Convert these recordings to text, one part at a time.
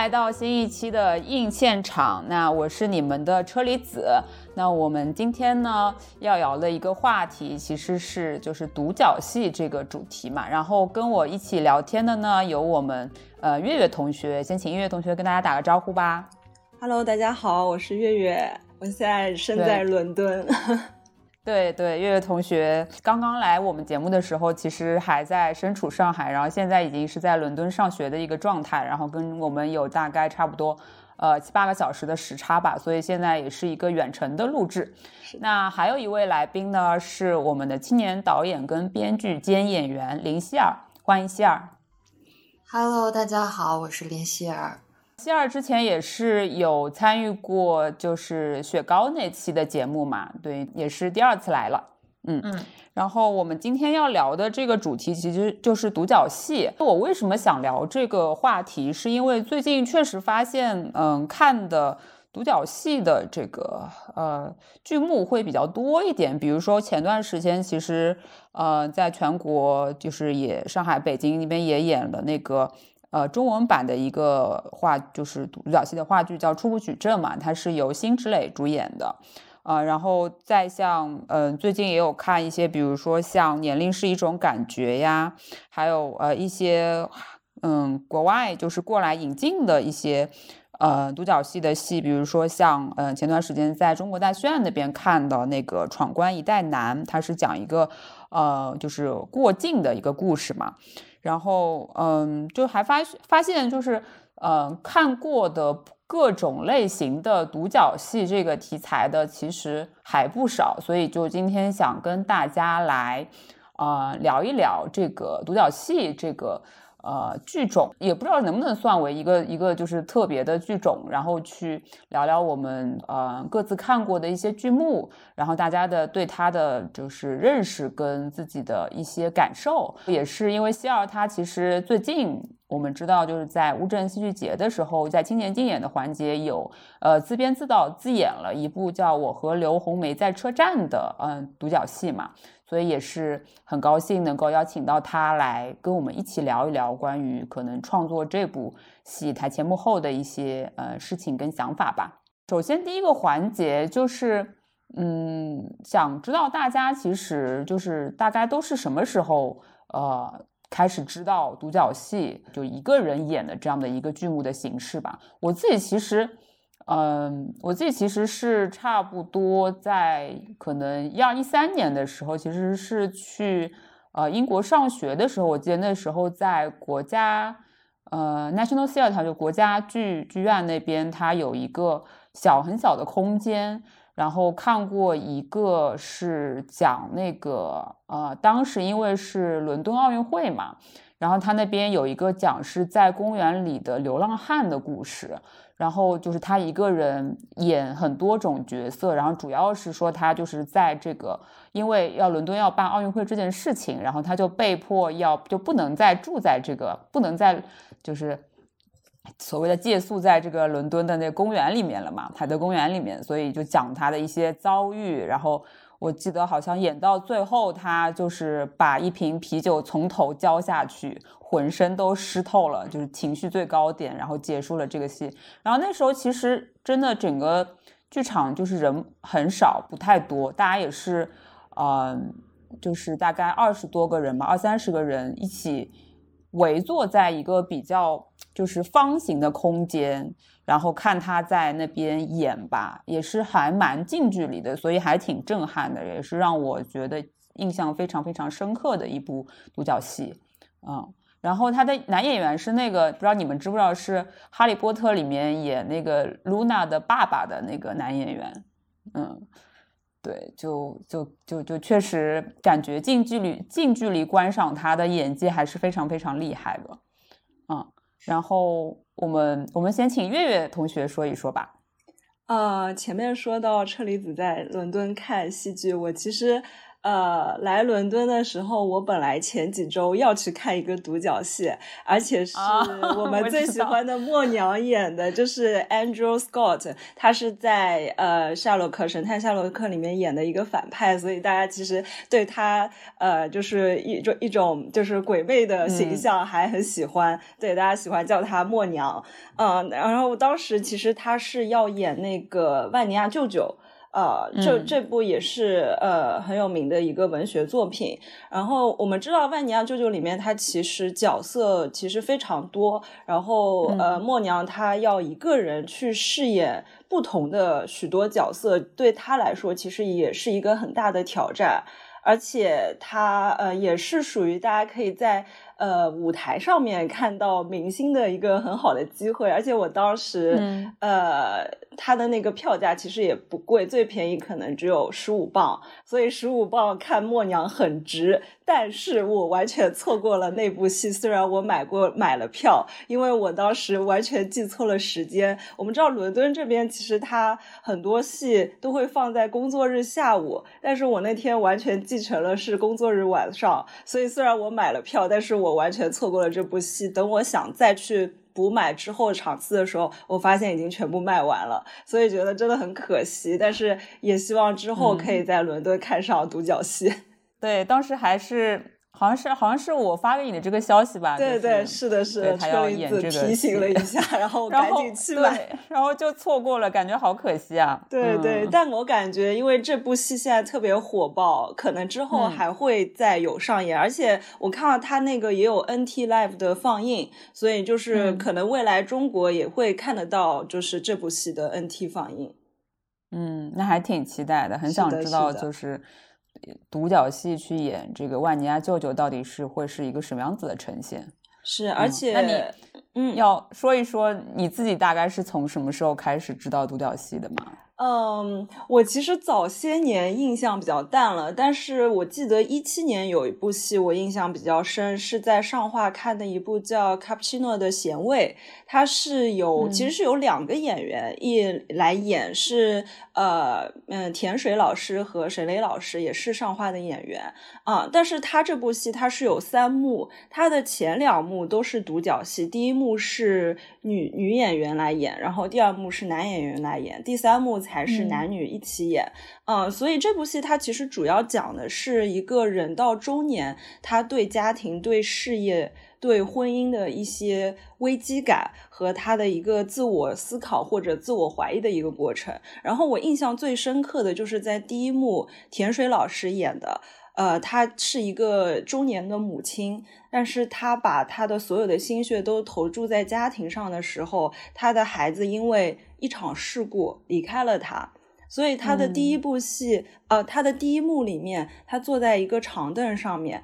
来到新一期的硬现场，那我是你们的车厘子。那我们今天呢要聊的一个话题，其实是就是独角戏这个主题嘛。然后跟我一起聊天的呢有我们呃月月同学，先请月月同学跟大家打个招呼吧。Hello，大家好，我是月月，我现在身在伦敦。对对，月月同学刚刚来我们节目的时候，其实还在身处上海，然后现在已经是在伦敦上学的一个状态，然后跟我们有大概差不多呃七八个小时的时差吧，所以现在也是一个远程的录制。那还有一位来宾呢，是我们的青年导演跟编剧兼演员林希尔，欢迎希尔。Hello，大家好，我是林希尔。希尔之前也是有参与过，就是雪糕那期的节目嘛，对，也是第二次来了，嗯嗯。然后我们今天要聊的这个主题其实就是独角戏。我为什么想聊这个话题，是因为最近确实发现，嗯，看的独角戏的这个呃剧目会比较多一点。比如说前段时间，其实呃，在全国就是也上海、北京那边也演了那个。呃，中文版的一个话就是独角戏的话剧叫《初步举证》嘛，它是由辛芷蕾主演的，呃，然后再像，嗯，最近也有看一些，比如说像《年龄是一种感觉》呀，还有呃一些，嗯，国外就是过来引进的一些，呃，独角戏的戏，比如说像，嗯，前段时间在中国大剧院那边看的那个《闯关一代男》，它是讲一个，呃，就是过境的一个故事嘛。然后，嗯，就还发发现，就是，嗯，看过的各种类型的独角戏这个题材的，其实还不少。所以，就今天想跟大家来，啊，聊一聊这个独角戏这个。呃，剧种也不知道能不能算为一个一个就是特别的剧种，然后去聊聊我们呃各自看过的一些剧目，然后大家的对他的就是认识跟自己的一些感受，也是因为希尔他其实最近我们知道就是在乌镇戏剧节的时候，在青年竞演的环节有呃自编自导自演了一部叫《我和刘红梅在车站》的嗯独角戏嘛。所以也是很高兴能够邀请到他来跟我们一起聊一聊关于可能创作这部戏台前幕后的一些呃事情跟想法吧。首先第一个环节就是，嗯，想知道大家其实就是大概都是什么时候呃开始知道独角戏就一个人演的这样的一个剧目的形式吧。我自己其实。嗯，我自己其实是差不多在可能一二一三年的时候，其实是去呃英国上学的时候，我记得那时候在国家呃 National Theatre 就国家剧剧院那边，它有一个小很小的空间，然后看过一个是讲那个呃当时因为是伦敦奥运会嘛，然后他那边有一个讲是在公园里的流浪汉的故事。然后就是他一个人演很多种角色，然后主要是说他就是在这个，因为要伦敦要办奥运会这件事情，然后他就被迫要就不能再住在这个，不能再就是所谓的借宿在这个伦敦的那公园里面了嘛，海德公园里面，所以就讲他的一些遭遇，然后。我记得好像演到最后，他就是把一瓶啤酒从头浇下去，浑身都湿透了，就是情绪最高点，然后结束了这个戏。然后那时候其实真的整个剧场就是人很少，不太多，大家也是，嗯，就是大概二十多个人吧，二三十个人一起围坐在一个比较就是方形的空间。然后看他在那边演吧，也是还蛮近距离的，所以还挺震撼的，也是让我觉得印象非常非常深刻的一部独角戏。嗯，然后他的男演员是那个，不知道你们知不知道，是《哈利波特》里面演那个露娜的爸爸的那个男演员。嗯，对，就就就就确实感觉近距离近距离观赏他的演技还是非常非常厉害的。嗯，然后。我们我们先请月月同学说一说吧。呃，前面说到车厘子在伦敦看戏剧，我其实呃，来伦敦的时候，我本来前几周要去看一个独角戏，而且是我 们最喜欢的默娘演的，就是 Andrew Scott，他是在呃《夏洛克神探夏洛克》里面演的一个反派，所以大家其实对他呃就是一种一种就是鬼魅的形象还很喜欢，对大家喜欢叫他默娘，嗯，然后当时其实他是要演那个万尼亚舅舅。呃，这这部也是呃很有名的一个文学作品。然后我们知道《万尼亚舅舅》里面，他其实角色其实非常多。然后呃，默娘她要一个人去饰演不同的许多角色，对她来说其实也是一个很大的挑战。而且她呃也是属于大家可以在。呃，舞台上面看到明星的一个很好的机会，而且我当时，呃，它的那个票价其实也不贵，最便宜可能只有十五磅，所以十五磅看默娘很值。但是我完全错过了那部戏，虽然我买过买了票，因为我当时完全记错了时间。我们知道伦敦这边其实它很多戏都会放在工作日下午，但是我那天完全记成了是工作日晚上，所以虽然我买了票，但是。我完全错过了这部戏。等我想再去补买之后场次的时候，我发现已经全部卖完了，所以觉得真的很可惜。但是也希望之后可以在伦敦看上独角戏。对，当时还是。好像是好像是我发给你的这个消息吧？对对，是的，是的，他要演这个，提醒了一下，然后 赶紧去买，然后就错过了，感觉好可惜啊。对对，但我感觉因为这部戏现在特别火爆，可能之后还会再有上演，而且我看到他那个也有 NT Live 的放映，所以就是可能未来中国也会看得到，就是这部戏的 NT 放映。嗯，那还挺期待的，很想知道就是。独角戏去演这个万尼亚舅舅，到底是会是一个什么样子的呈现？是，而且那你嗯，要说一说你自己大概是从什么时候开始知道独角戏的吗？嗯，我其实早些年印象比较淡了，但是我记得一七年有一部戏我印象比较深，是在上画看的一部叫《卡布奇诺的咸味》，它是有其实是有两个演员一来演，是呃嗯田水老师和沈雷老师也是上画的演员啊，但是他这部戏它是有三幕，他的前两幕都是独角戏，第一幕是女女演员来演，然后第二幕是男演员来演，第三幕。才是男女一起演，嗯，所以这部戏它其实主要讲的是一个人到中年，他对家庭、对事业、对婚姻的一些危机感和他的一个自我思考或者自我怀疑的一个过程。然后我印象最深刻的就是在第一幕，田水老师演的，呃，她是一个中年的母亲，但是她把她的所有的心血都投注在家庭上的时候，她的孩子因为。一场事故离开了他，所以他的第一部戏，呃，他的第一幕里面，他坐在一个长凳上面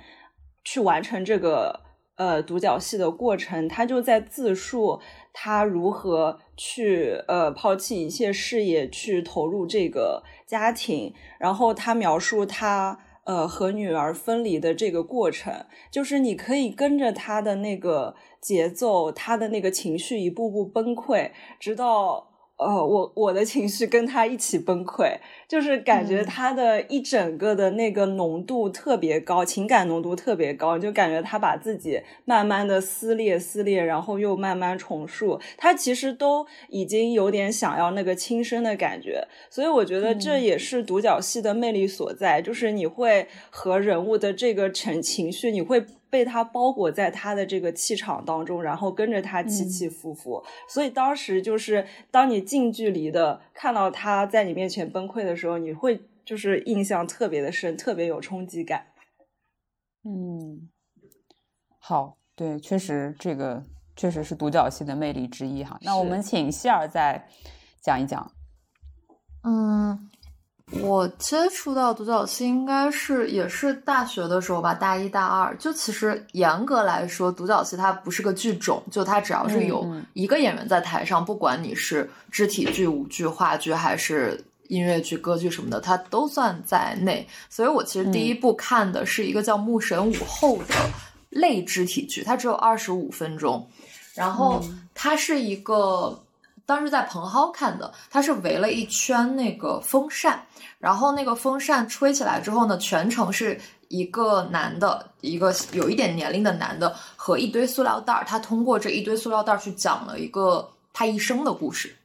去完成这个呃独角戏的过程，他就在自述他如何去呃抛弃一切事业去投入这个家庭，然后他描述他呃和女儿分离的这个过程，就是你可以跟着他的那个节奏，他的那个情绪一步步崩溃，直到。呃，我我的情绪跟他一起崩溃，就是感觉他的一整个的那个浓度特别高，情感浓度特别高，就感觉他把自己慢慢的撕裂撕裂，然后又慢慢重塑，他其实都已经有点想要那个轻生的感觉，所以我觉得这也是独角戏的魅力所在，就是你会和人物的这个成情绪，你会。被他包裹在他的这个气场当中，然后跟着他起起伏伏，所以当时就是当你近距离的看到他在你面前崩溃的时候，你会就是印象特别的深，特别有冲击感。嗯，好，对，确实这个确实是独角戏的魅力之一哈。那我们请希尔再讲一讲。嗯。我接触到独角戏应该是也是大学的时候吧，大一大二。就其实严格来说，独角戏它不是个剧种，就它只要是有一个演员在台上，不管你是肢体剧、舞剧、话剧还是音乐剧、歌剧什么的，它都算在内。所以我其实第一部看的是一个叫《牧神舞后》的类肢体剧，它只有二十五分钟，然后它是一个。当时在蓬蒿看的，它是围了一圈那个风扇，然后那个风扇吹起来之后呢，全程是一个男的，一个有一点年龄的男的和一堆塑料袋儿，他通过这一堆塑料袋儿去讲了一个他一生的故事。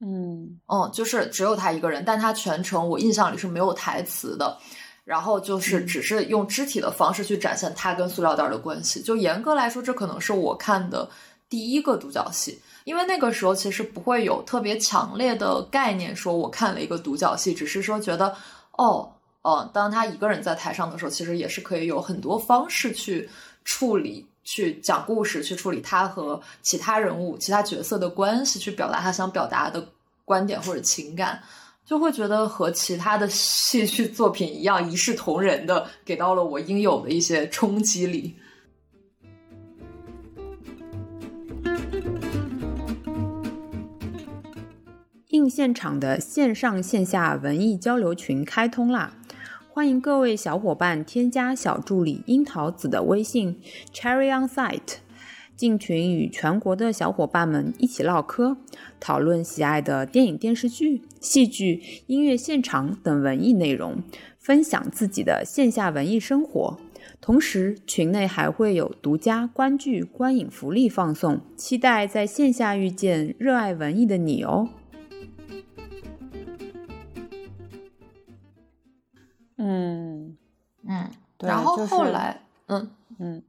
嗯嗯，就是只有他一个人，但他全程我印象里是没有台词的，然后就是只是用肢体的方式去展现他跟塑料袋的关系。就严格来说，这可能是我看的第一个独角戏，因为那个时候其实不会有特别强烈的概念，说我看了一个独角戏，只是说觉得哦，哦，当他一个人在台上的时候，其实也是可以有很多方式去处理。去讲故事，去处理他和其他人物、其他角色的关系，去表达他想表达的观点或者情感，就会觉得和其他的戏剧作品一样，一视同仁的给到了我应有的一些冲击力。现场的线上线下文艺交流群开通啦！欢迎各位小伙伴添加小助理樱桃子的微信 Cherry on Site，进群与全国的小伙伴们一起唠嗑，讨论喜爱的电影、电视剧、戏剧、音乐现场等文艺内容，分享自己的线下文艺生活。同时，群内还会有独家观剧、观影福利放送，期待在线下遇见热爱文艺的你哦！嗯嗯，然后后来，嗯嗯，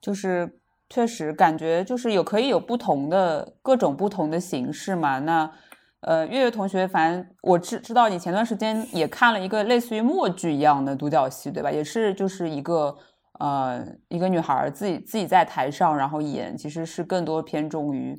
就是确实感觉就是有可以有不同的各种不同的形式嘛。那呃，月月同学，反正我知知道你前段时间也看了一个类似于默剧一样的独角戏，对吧？也是就是一个呃一个女孩自己自己在台上然后演，其实是更多偏重于。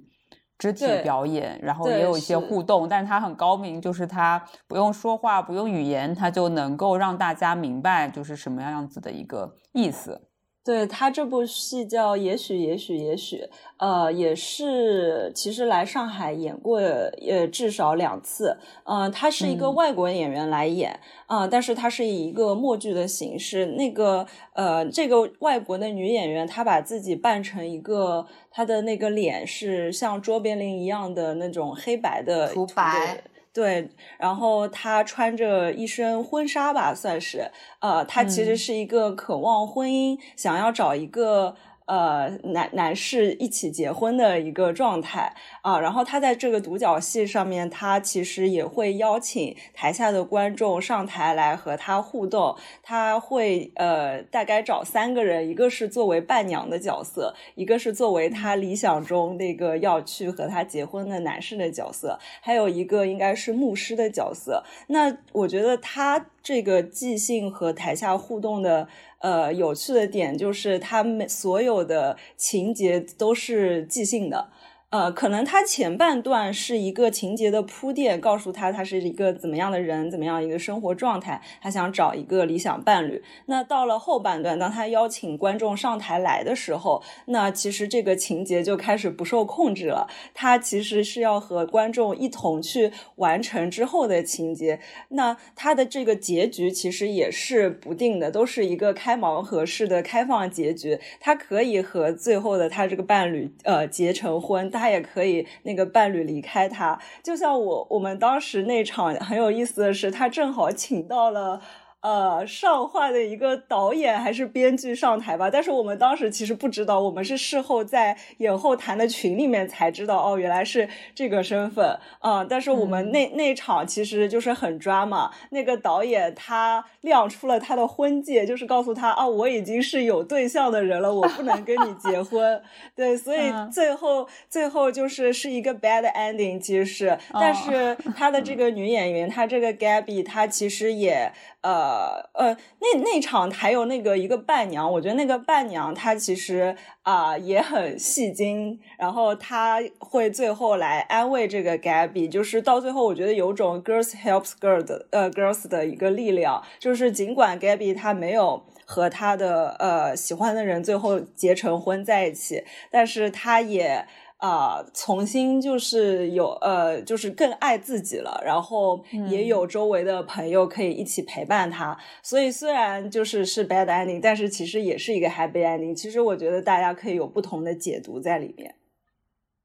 肢体表演，然后也有一些互动，但是他很高明，就是他不用说话，不用语言，他就能够让大家明白就是什么样子的一个意思。对他这部戏叫《也许也许也许》，呃，也是其实来上海演过，呃，至少两次。嗯，他是一个外国演员来演，啊，但是他是以一个默剧的形式。那个，呃，这个外国的女演员，她把自己扮成一个，她的那个脸是像卓别林一样的那种黑白的涂白。对，然后她穿着一身婚纱吧，算是，呃，她其实是一个渴望婚姻，想要找一个。呃，男男士一起结婚的一个状态啊，然后他在这个独角戏上面，他其实也会邀请台下的观众上台来和他互动。他会呃，大概找三个人，一个是作为伴娘的角色，一个是作为他理想中那个要去和他结婚的男士的角色，还有一个应该是牧师的角色。那我觉得他这个即兴和台下互动的。呃，有趣的点就是他们所有的情节都是即兴的。呃，可能他前半段是一个情节的铺垫，告诉他他是一个怎么样的人，怎么样一个生活状态，他想找一个理想伴侣。那到了后半段，当他邀请观众上台来的时候，那其实这个情节就开始不受控制了。他其实是要和观众一同去完成之后的情节。那他的这个结局其实也是不定的，都是一个开盲盒式的开放结局。他可以和最后的他这个伴侣呃结成婚，他。也可以那个伴侣离开他，就像我我们当时那场很有意思的是，他正好请到了。呃，上画的一个导演还是编剧上台吧，但是我们当时其实不知道，我们是事后在演后谈的群里面才知道，哦，原来是这个身份啊。但是我们那那场其实就是很抓嘛，那个导演他亮出了他的婚戒，就是告诉他啊，我已经是有对象的人了，我不能跟你结婚。对，所以最后最后就是是一个 bad ending，其实是，但是他的这个女演员，她这个 Gabby，她其实也。呃呃，那那场还有那个一个伴娘，我觉得那个伴娘她其实啊也很戏精，然后她会最后来安慰这个 Gabby，就是到最后我觉得有种 girls helps girls 呃 girls 的一个力量，就是尽管 Gabby 她没有和她的呃喜欢的人最后结成婚在一起，但是她也。啊，重新就是有呃，就是更爱自己了，然后也有周围的朋友可以一起陪伴他。所以虽然就是是 bad ending，但是其实也是一个 happy ending。其实我觉得大家可以有不同的解读在里面。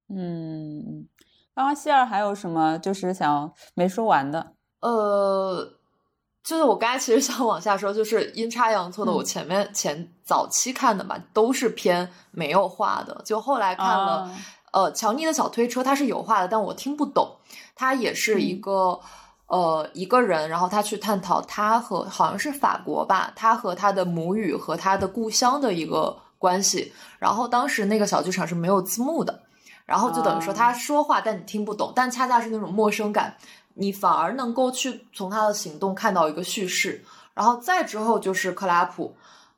嗯，刚刚希尔还有什么就是想没说完的？呃，就是我刚才其实想往下说，就是阴差阳错的，我前面前早期看的嘛，都是偏没有画的，就后来看了，呃，乔尼的小推车它是有画的，但我听不懂，它也是一个。呃，一个人，然后他去探讨他和好像是法国吧，他和他的母语和他的故乡的一个关系。然后当时那个小剧场是没有字幕的，然后就等于说他说话，但你听不懂，但恰恰是那种陌生感，你反而能够去从他的行动看到一个叙事。然后再之后就是克拉普，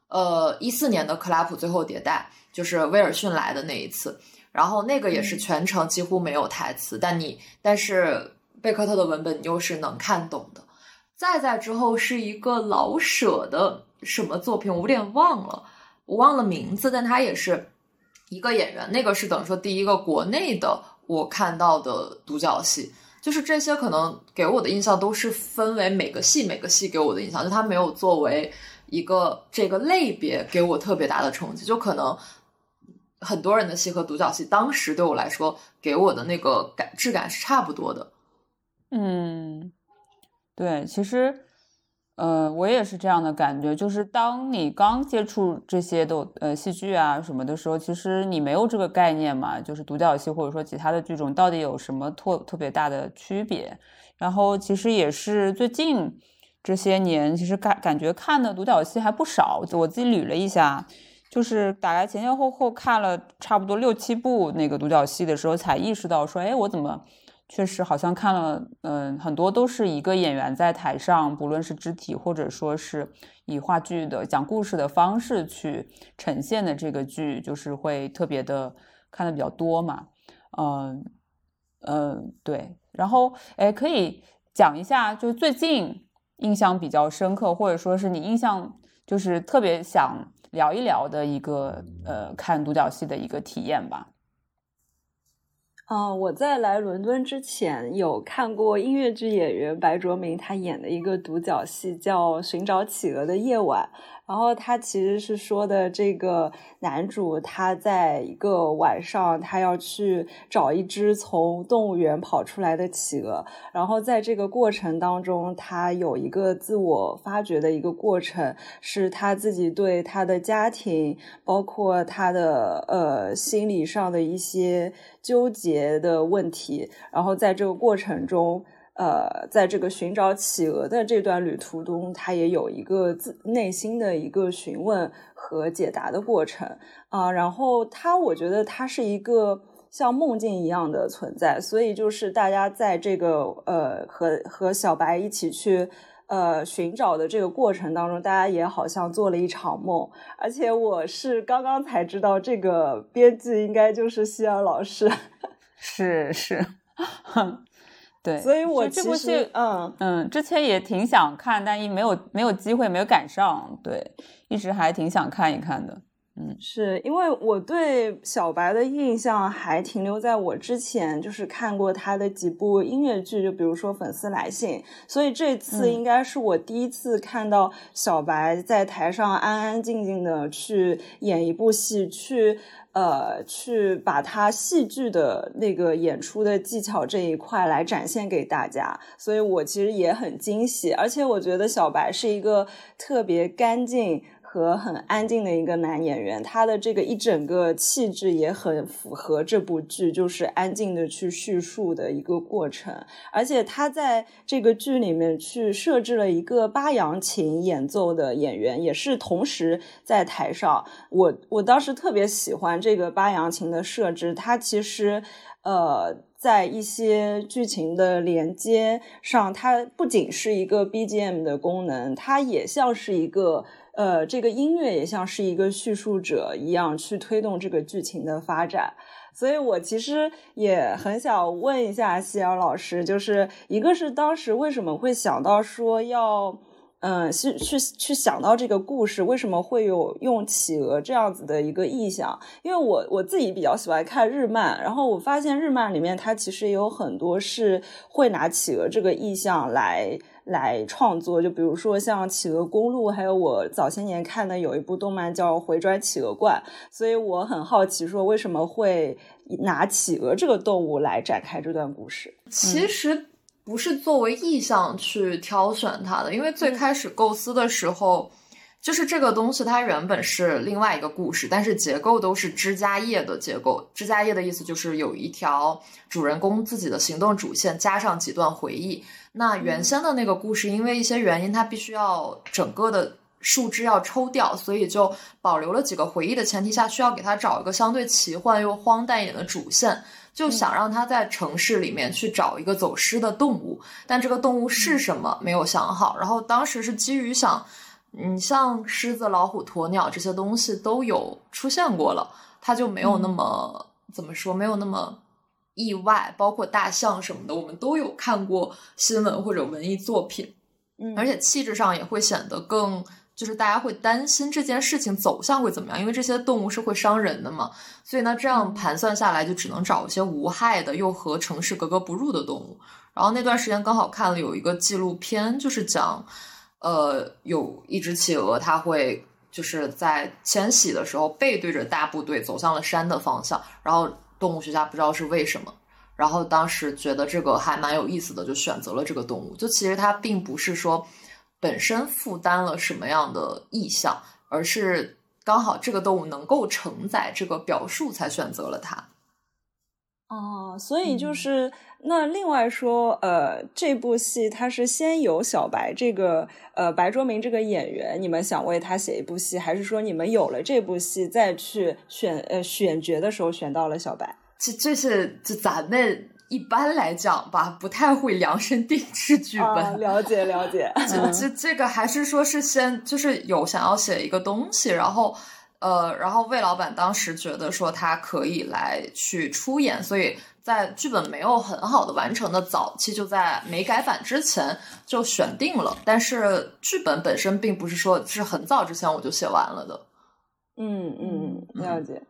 呃，一四年的克拉普最后迭代，就是威尔逊来的那一次，然后那个也是全程几乎没有台词，但你但是。贝克特的文本你又是能看懂的，再在之后是一个老舍的什么作品，我有点忘了，我忘了名字，但他也是一个演员，那个是等于说第一个国内的我看到的独角戏，就是这些可能给我的印象都是分为每个戏每个戏给我的印象，就他没有作为一个这个类别给我特别大的冲击，就可能很多人的戏和独角戏当时对我来说给我的那个感质感是差不多的。嗯，对，其实，呃，我也是这样的感觉，就是当你刚接触这些的呃戏剧啊什么的时候，其实你没有这个概念嘛，就是独角戏或者说其他的剧种到底有什么特特别大的区别。然后其实也是最近这些年，其实感感觉看的独角戏还不少，我自己捋了一下，就是大概前前后后看了差不多六七部那个独角戏的时候，才意识到说，哎，我怎么。确实，好像看了，嗯，很多都是一个演员在台上，不论是肢体或者说是以话剧的讲故事的方式去呈现的这个剧，就是会特别的看的比较多嘛，嗯嗯，对。然后，哎，可以讲一下，就最近印象比较深刻，或者说是你印象就是特别想聊一聊的一个呃看独角戏的一个体验吧。啊，我在来伦敦之前有看过音乐剧演员白卓明他演的一个独角戏，叫《寻找企鹅的夜晚》。然后他其实是说的这个男主，他在一个晚上，他要去找一只从动物园跑出来的企鹅。然后在这个过程当中，他有一个自我发掘的一个过程，是他自己对他的家庭，包括他的呃心理上的一些纠结的问题。然后在这个过程中。呃，在这个寻找企鹅的这段旅途中，他也有一个自内心的一个询问和解答的过程啊。然后他，我觉得他是一个像梦境一样的存在，所以就是大家在这个呃和和小白一起去呃寻找的这个过程当中，大家也好像做了一场梦。而且我是刚刚才知道，这个编剧应该就是希尔老师，是 是。对，所以我这部戏，嗯嗯，之前也挺想看，但一没有没有机会，没有赶上。对，一直还挺想看一看的。嗯，是因为我对小白的印象还停留在我之前就是看过他的几部音乐剧，就比如说《粉丝来信》，所以这次应该是我第一次看到小白在台上安安静静的去演一部戏，去。呃，去把他戏剧的那个演出的技巧这一块来展现给大家，所以我其实也很惊喜，而且我觉得小白是一个特别干净。和很安静的一个男演员，他的这个一整个气质也很符合这部剧，就是安静的去叙述的一个过程。而且他在这个剧里面去设置了一个八扬琴演奏的演员，也是同时在台上。我我当时特别喜欢这个八扬琴的设置，它其实呃在一些剧情的连接上，它不仅是一个 BGM 的功能，它也像是一个。呃，这个音乐也像是一个叙述者一样，去推动这个剧情的发展。所以我其实也很想问一下希尔老师，就是一个是当时为什么会想到说要，嗯，去去去想到这个故事，为什么会有用企鹅这样子的一个意象？因为我我自己比较喜欢看日漫，然后我发现日漫里面它其实也有很多是会拿企鹅这个意象来。来创作。就比如说像《企鹅公路》，还有我早些年看的有一部动漫叫《回转企鹅怪》，所以我很好奇，说为什么会拿企鹅这个动物来展开这段故事？其实不是作为意象去挑选它的，因为最开始构思的时候。就是这个东西，它原本是另外一个故事，但是结构都是枝加叶的结构。枝加叶的意思就是有一条主人公自己的行动主线，加上几段回忆。那原先的那个故事，因为一些原因，它必须要整个的树枝要抽掉，所以就保留了几个回忆的前提下，需要给它找一个相对奇幻又荒诞一点的主线，就想让他在城市里面去找一个走失的动物，但这个动物是什么没有想好。然后当时是基于想。你像狮子、老虎、鸵鸟这些东西都有出现过了，它就没有那么怎么说，没有那么意外。包括大象什么的，我们都有看过新闻或者文艺作品，嗯，而且气质上也会显得更，就是大家会担心这件事情走向会怎么样，因为这些动物是会伤人的嘛。所以呢，这样盘算下来，就只能找一些无害的又和城市格格不入的动物。然后那段时间刚好看了有一个纪录片，就是讲。呃，有一只企鹅，它会就是在迁徙的时候背对着大部队走向了山的方向，然后动物学家不知道是为什么，然后当时觉得这个还蛮有意思的，就选择了这个动物。就其实它并不是说本身负担了什么样的意象，而是刚好这个动物能够承载这个表述，才选择了它。哦，所以就是那另外说，呃，这部戏它是先有小白这个呃白卓明这个演员，你们想为他写一部戏，还是说你们有了这部戏再去选呃选角的时候选到了小白？这这是这咱们一般来讲吧，不太会量身定制剧本。了解了解，这这 这个还是说是先就是有想要写一个东西，然后。呃，然后魏老板当时觉得说他可以来去出演，所以在剧本没有很好的完成的早期，就在没改版之前就选定了。但是剧本本身并不是说是很早之前我就写完了的。嗯嗯，了解。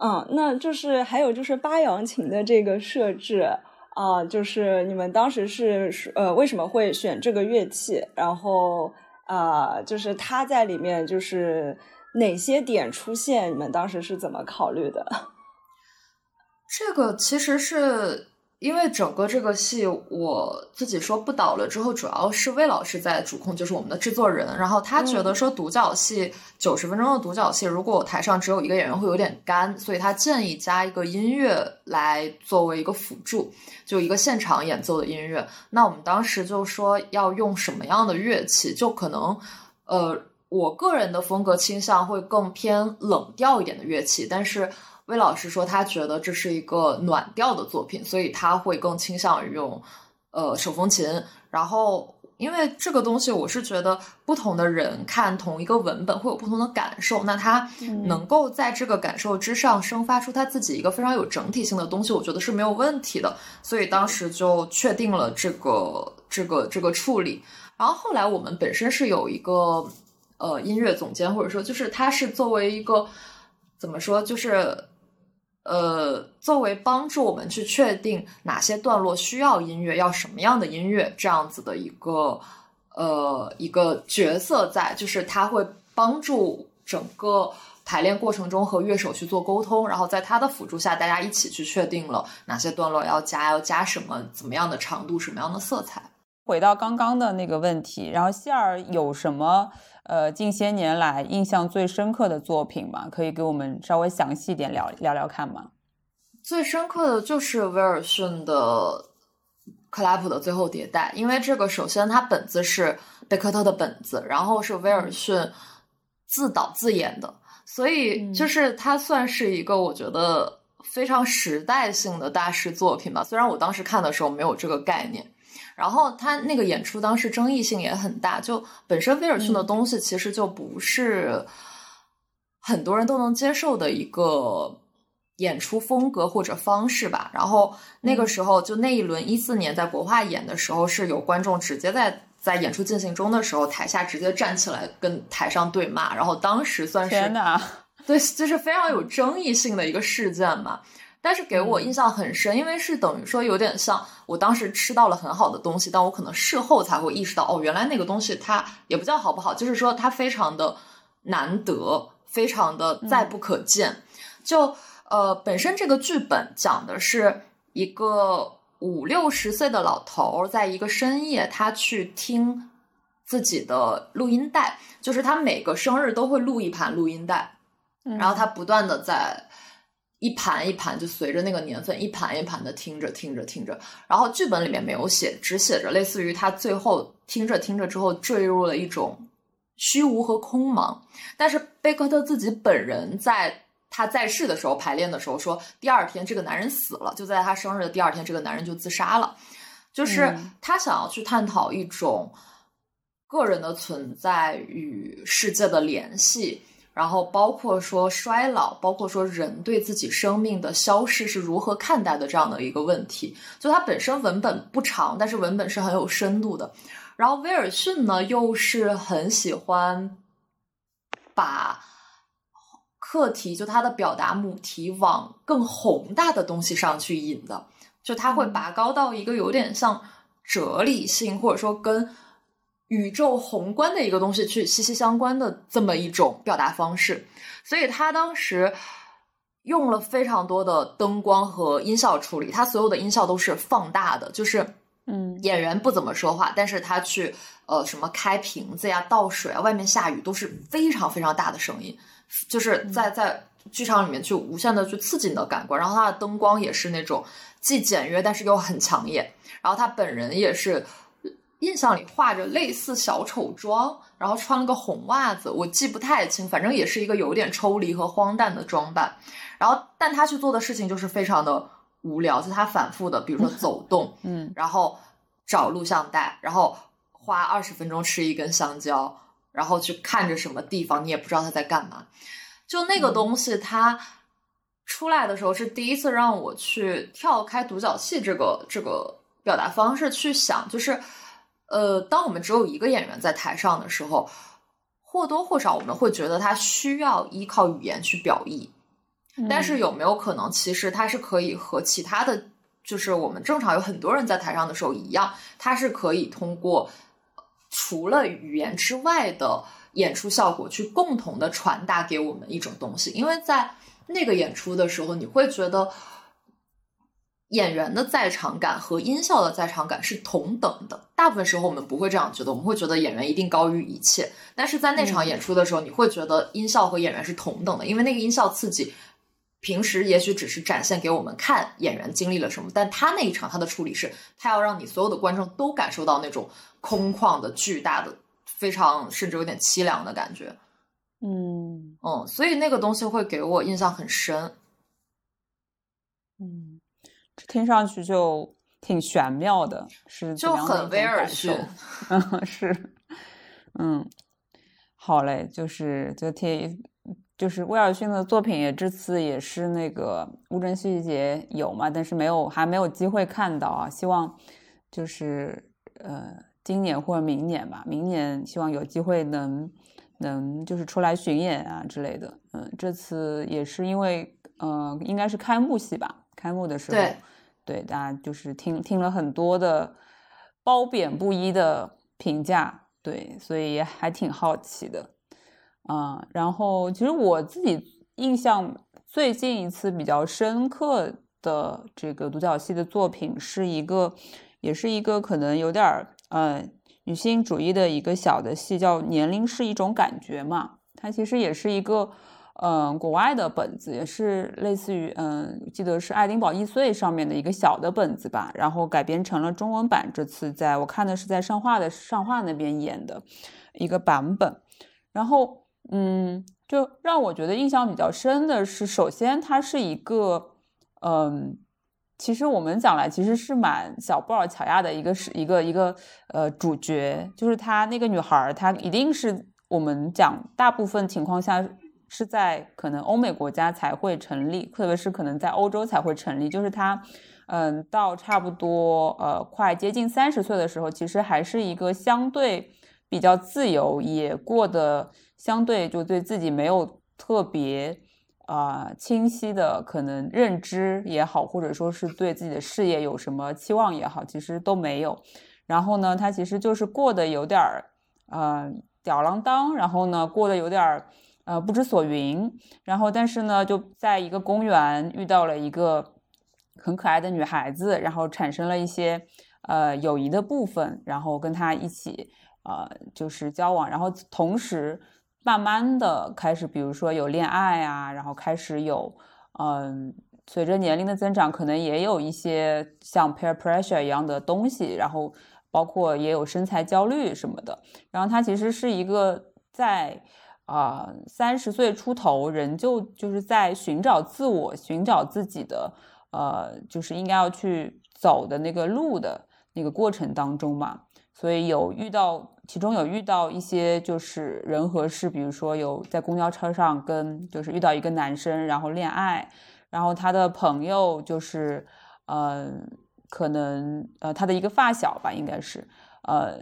嗯，那就是还有就是八扬琴的这个设置啊，就是你们当时是呃为什么会选这个乐器？然后啊，就是他在里面就是。哪些点出现？你们当时是怎么考虑的？这个其实是因为整个这个戏，我自己说不导了之后，主要是魏老师在主控，就是我们的制作人。然后他觉得说独角戏九十分钟的独角戏，如果台上只有一个演员会有点干，所以他建议加一个音乐来作为一个辅助，就一个现场演奏的音乐。那我们当时就说要用什么样的乐器？就可能呃。我个人的风格倾向会更偏冷调一点的乐器，但是魏老师说他觉得这是一个暖调的作品，所以他会更倾向于用呃手风琴。然后，因为这个东西，我是觉得不同的人看同一个文本会有不同的感受，那他能够在这个感受之上生发出他自己一个非常有整体性的东西，我觉得是没有问题的。所以当时就确定了这个这个这个处理。然后后来我们本身是有一个。呃，音乐总监或者说，就是他是作为一个怎么说，就是呃，作为帮助我们去确定哪些段落需要音乐，要什么样的音乐，这样子的一个呃一个角色在，就是他会帮助整个排练过程中和乐手去做沟通，然后在他的辅助下，大家一起去确定了哪些段落要加，要加什么，怎么样的长度，什么样的色彩。回到刚刚的那个问题，然后希尔有什么？呃，近些年来印象最深刻的作品吗，可以给我们稍微详细点聊聊聊看吗？最深刻的就是威尔逊的克拉普的最后迭代，因为这个首先它本子是贝克特的本子，然后是威尔逊自导自演的，所以就是它算是一个我觉得非常时代性的大师作品吧。虽然我当时看的时候没有这个概念。然后他那个演出当时争议性也很大，就本身威尔逊的东西其实就不是很多人都能接受的一个演出风格或者方式吧。然后那个时候就那一轮一四年在国画演的时候，是有观众直接在在演出进行中的时候，台下直接站起来跟台上对骂。然后当时算是天呐，对，就是非常有争议性的一个事件嘛。但是给我印象很深，因为是等于说有点像我当时吃到了很好的东西，但我可能事后才会意识到，哦，原来那个东西它也不叫好不好，就是说它非常的难得，非常的再不可见。就呃，本身这个剧本讲的是一个五六十岁的老头，在一个深夜，他去听自己的录音带，就是他每个生日都会录一盘录音带，然后他不断的在。一盘一盘就随着那个年份一盘一盘的听着听着听着，然后剧本里面没有写，只写着类似于他最后听着听着之后坠入了一种虚无和空茫。但是贝克特自己本人在他在世的时候排练的时候说，第二天这个男人死了，就在他生日的第二天，这个男人就自杀了。就是他想要去探讨一种个人的存在与世界的联系。然后包括说衰老，包括说人对自己生命的消逝是如何看待的这样的一个问题。就它本身文本不长，但是文本是很有深度的。然后威尔逊呢，又是很喜欢把课题，就他的表达母题往更宏大的东西上去引的，就他会拔高到一个有点像哲理性，或者说跟。宇宙宏观的一个东西去息息相关的这么一种表达方式，所以他当时用了非常多的灯光和音效处理，他所有的音效都是放大的，就是嗯，演员不怎么说话，但是他去呃什么开瓶子呀、倒水啊、外面下雨都是非常非常大的声音，就是在在剧场里面去无限的去刺激你的感官，然后他的灯光也是那种既简约但是又很抢眼，然后他本人也是。印象里画着类似小丑妆，然后穿了个红袜子，我记不太清，反正也是一个有点抽离和荒诞的装扮。然后，但他去做的事情就是非常的无聊，就他反复的，比如说走动，嗯，然后找录像带，然后花二十分钟吃一根香蕉，然后去看着什么地方，你也不知道他在干嘛。就那个东西，他出来的时候是第一次让我去跳开独角戏这个这个表达方式去想，就是。呃，当我们只有一个演员在台上的时候，或多或少我们会觉得他需要依靠语言去表意。但是有没有可能，其实他是可以和其他的，就是我们正常有很多人在台上的时候一样，他是可以通过除了语言之外的演出效果去共同的传达给我们一种东西。因为在那个演出的时候，你会觉得。演员的在场感和音效的在场感是同等的。大部分时候我们不会这样觉得，我们会觉得演员一定高于一切。但是在那场演出的时候，你会觉得音效和演员是同等的，因为那个音效刺激，平时也许只是展现给我们看演员经历了什么，但他那一场他的处理是，他要让你所有的观众都感受到那种空旷的、巨大的、非常甚至有点凄凉的感觉。嗯嗯，所以那个东西会给我印象很深。嗯。听上去就挺玄妙的，是就很威尔逊，嗯，是，嗯，好嘞，就是就听，就是威尔逊的作品也这次也是那个乌镇戏剧节有嘛，但是没有还没有机会看到啊，希望就是呃今年或者明年吧，明年希望有机会能能就是出来巡演啊之类的，嗯，这次也是因为呃应该是开幕戏吧，开幕的时候。对，大家就是听听了很多的褒贬不一的评价，对，所以也还挺好奇的，啊，然后其实我自己印象最近一次比较深刻的这个独角戏的作品，是一个，也是一个可能有点儿呃女性主义的一个小的戏，叫《年龄是一种感觉》嘛，它其实也是一个。嗯，国外的本子也是类似于，嗯，记得是爱丁堡易碎上面的一个小的本子吧，然后改编成了中文版。这次在我看的是在上画的上画那边演的一个版本。然后，嗯，就让我觉得印象比较深的是，首先它是一个，嗯，其实我们讲来其实是蛮小布尔乔亚的一个是一个一个呃主角，就是她那个女孩，她一定是我们讲大部分情况下。是在可能欧美国家才会成立，特别是可能在欧洲才会成立。就是他，嗯，到差不多呃快接近三十岁的时候，其实还是一个相对比较自由，也过得相对就对自己没有特别啊清晰的可能认知也好，或者说是对自己的事业有什么期望也好，其实都没有。然后呢，他其实就是过得有点儿呃吊儿郎当，然后呢过得有点儿呃不知所云。然后但是呢，就在一个公园遇到了一个很可爱的女孩子，然后产生了一些呃友谊的部分，然后跟她一起呃就是交往，然后同时。慢慢的开始，比如说有恋爱啊，然后开始有，嗯，随着年龄的增长，可能也有一些像 peer pressure 一样的东西，然后包括也有身材焦虑什么的。然后他其实是一个在啊三十岁出头，仍旧就是在寻找自我、寻找自己的，呃，就是应该要去走的那个路的那个过程当中嘛。所以有遇到，其中有遇到一些就是人和事，比如说有在公交车上跟就是遇到一个男生，然后恋爱，然后他的朋友就是，嗯，可能呃他的一个发小吧，应该是，呃，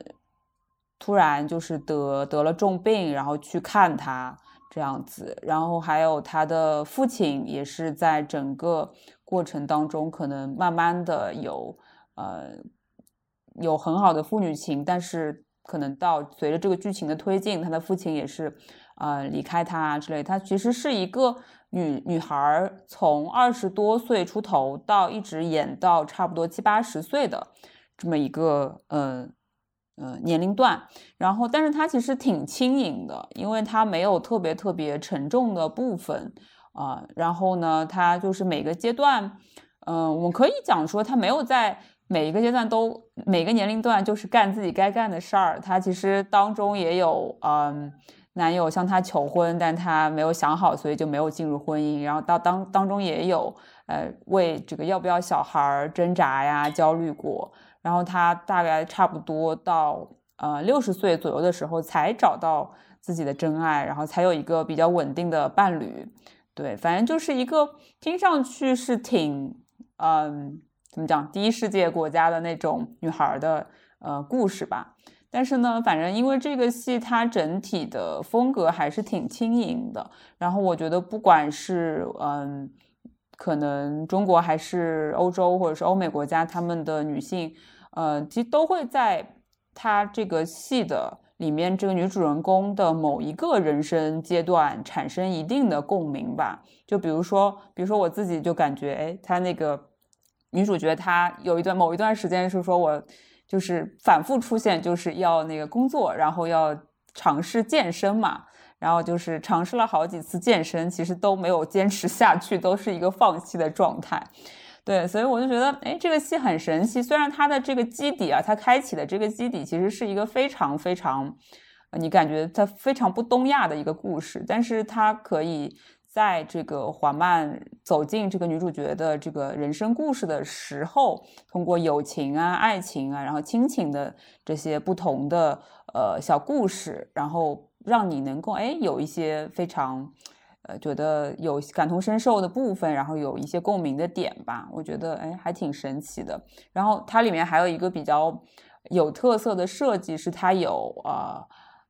突然就是得得了重病，然后去看他这样子，然后还有他的父亲也是在整个过程当中，可能慢慢的有呃。有很好的父女情，但是可能到随着这个剧情的推进，他的父亲也是，呃，离开他之类。他其实是一个女女孩，从二十多岁出头到一直演到差不多七八十岁的这么一个，嗯嗯年龄段。然后，但是他其实挺轻盈的，因为他没有特别特别沉重的部分啊。然后呢，他就是每个阶段，嗯，我们可以讲说他没有在。每一个阶段都每个年龄段就是干自己该干的事儿。她其实当中也有，嗯，男友向她求婚，但她没有想好，所以就没有进入婚姻。然后到当当中也有，呃，为这个要不要小孩挣扎呀，焦虑过。然后她大概差不多到呃六十岁左右的时候才找到自己的真爱，然后才有一个比较稳定的伴侣。对，反正就是一个听上去是挺，嗯。怎么讲？第一世界国家的那种女孩的呃故事吧。但是呢，反正因为这个戏它整体的风格还是挺轻盈的。然后我觉得，不管是嗯，可能中国还是欧洲或者是欧美国家，他们的女性，呃，其实都会在她这个戏的里面，这个女主人公的某一个人生阶段产生一定的共鸣吧。就比如说，比如说我自己就感觉，哎，她那个。女主角她有一段某一段时间是说，我就是反复出现，就是要那个工作，然后要尝试健身嘛，然后就是尝试了好几次健身，其实都没有坚持下去，都是一个放弃的状态。对，所以我就觉得，哎，这个戏很神奇。虽然它的这个基底啊，它开启的这个基底其实是一个非常非常，你感觉它非常不东亚的一个故事，但是它可以。在这个缓慢走进这个女主角的这个人生故事的时候，通过友情啊、爱情啊，然后亲情的这些不同的呃小故事，然后让你能够哎有一些非常呃觉得有感同身受的部分，然后有一些共鸣的点吧。我觉得哎还挺神奇的。然后它里面还有一个比较有特色的设计，是它有呃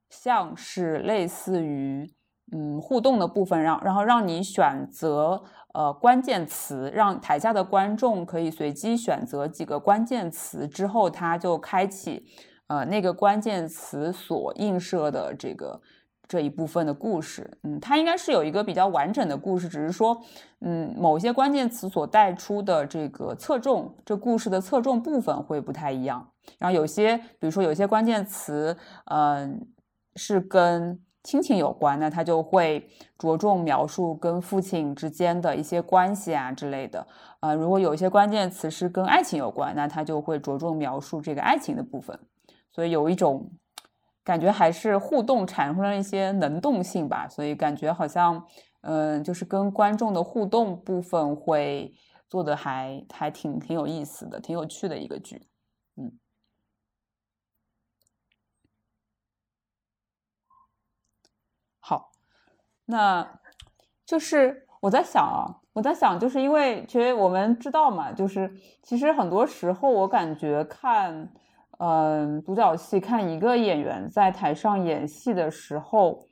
像是类似于。嗯，互动的部分让然后让你选择呃关键词，让台下的观众可以随机选择几个关键词，之后它就开启呃那个关键词所映射的这个这一部分的故事。嗯，它应该是有一个比较完整的故事，只是说嗯某些关键词所带出的这个侧重，这故事的侧重部分会不太一样。然后有些比如说有些关键词，嗯是跟。亲情有关，那他就会着重描述跟父亲之间的一些关系啊之类的。呃，如果有一些关键词是跟爱情有关，那他就会着重描述这个爱情的部分。所以有一种感觉，还是互动产生了一些能动性吧。所以感觉好像，嗯，就是跟观众的互动部分会做的还还挺挺有意思的，挺有趣的一个剧。嗯。好，那就是我在想啊，我在想，就是因为其实我们知道嘛，就是其实很多时候我感觉看，嗯，独角戏看一个演员在台上演戏的时候，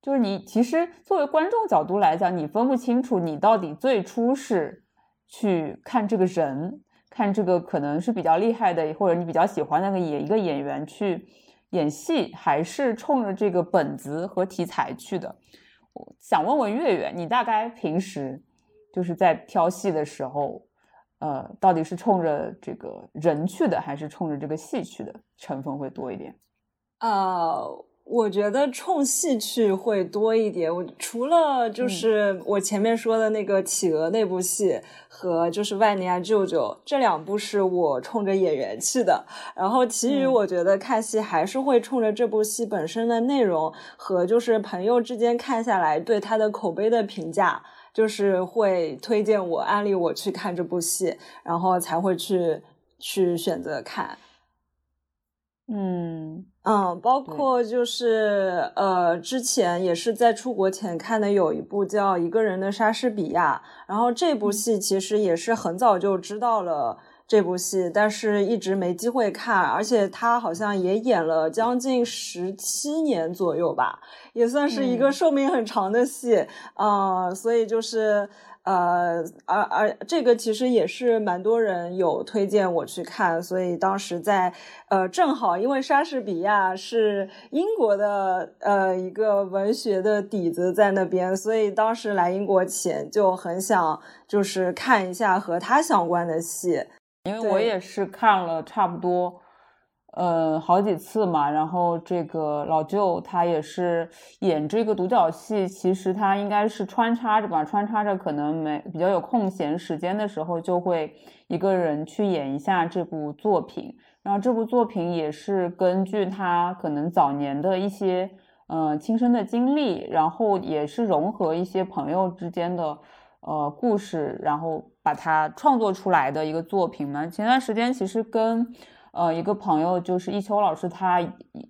就是你其实作为观众角度来讲，你分不清楚你到底最初是去看这个人，看这个可能是比较厉害的，或者你比较喜欢那个演一个演员去演戏，还是冲着这个本子和题材去的。我想问问月月，你大概平时就是在挑戏的时候，呃，到底是冲着这个人去的，还是冲着这个戏去的成分会多一点？啊。我觉得冲戏去会多一点。我除了就是我前面说的那个企鹅那部戏和就是万尼亚舅舅这两部是我冲着演员去的，然后其余我觉得看戏还是会冲着这部戏本身的内容和就是朋友之间看下来对他的口碑的评价，就是会推荐我安利我去看这部戏，然后才会去去选择看。嗯嗯，包括就是呃，之前也是在出国前看的，有一部叫《一个人的莎士比亚》，然后这部戏其实也是很早就知道了这部戏，但是一直没机会看，而且他好像也演了将近十七年左右吧，也算是一个寿命很长的戏啊，所以就是。呃，而而这个其实也是蛮多人有推荐我去看，所以当时在呃正好因为莎士比亚是英国的呃一个文学的底子在那边，所以当时来英国前就很想就是看一下和他相关的戏，因为我也是看了差不多。呃，好几次嘛，然后这个老舅他也是演这个独角戏，其实他应该是穿插着吧，穿插着可能没比较有空闲时间的时候，就会一个人去演一下这部作品。然后这部作品也是根据他可能早年的一些呃亲身的经历，然后也是融合一些朋友之间的呃故事，然后把它创作出来的一个作品嘛。前段时间其实跟。呃，一个朋友就是一秋老师，他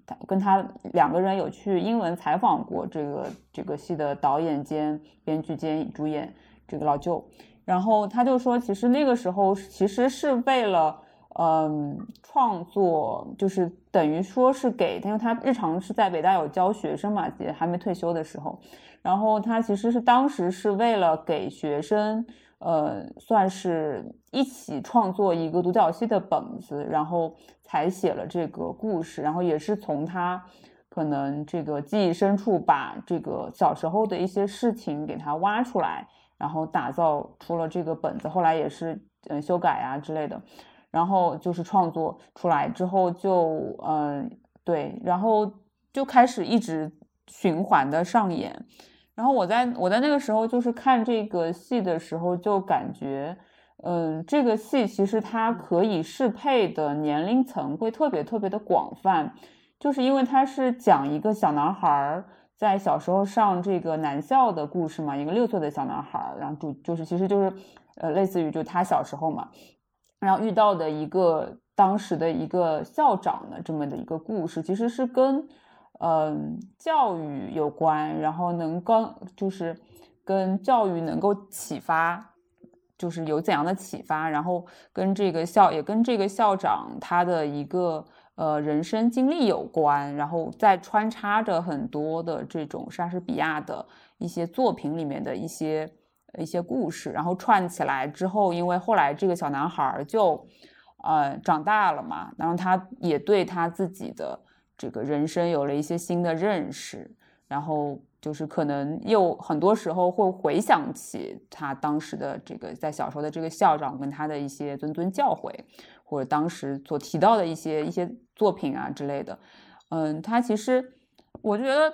他跟他两个人有去英文采访过这个这个戏的导演兼编剧兼主演这个老舅，然后他就说，其实那个时候其实是为了嗯创作，就是等于说是给，因为他日常是在北大有教学生嘛，也还没退休的时候，然后他其实是当时是为了给学生。呃，算是一起创作一个独角戏的本子，然后才写了这个故事，然后也是从他可能这个记忆深处把这个小时候的一些事情给他挖出来，然后打造出了这个本子。后来也是嗯修改啊之类的，然后就是创作出来之后就嗯对，然后就开始一直循环的上演。然后我在我在那个时候就是看这个戏的时候，就感觉，嗯，这个戏其实它可以适配的年龄层会特别特别的广泛，就是因为它是讲一个小男孩在小时候上这个男校的故事嘛，一个六岁的小男孩，然后主就是其实就是，呃，类似于就他小时候嘛，然后遇到的一个当时的一个校长的这么的一个故事，其实是跟。嗯，教育有关，然后能跟就是跟教育能够启发，就是有怎样的启发，然后跟这个校也跟这个校长他的一个呃人生经历有关，然后再穿插着很多的这种莎士比亚的一些作品里面的一些一些故事，然后串起来之后，因为后来这个小男孩就呃长大了嘛，然后他也对他自己的。这个人生有了一些新的认识，然后就是可能又很多时候会回想起他当时的这个在小时候的这个校长跟他的一些谆谆教诲，或者当时所提到的一些一些作品啊之类的。嗯，他其实我觉得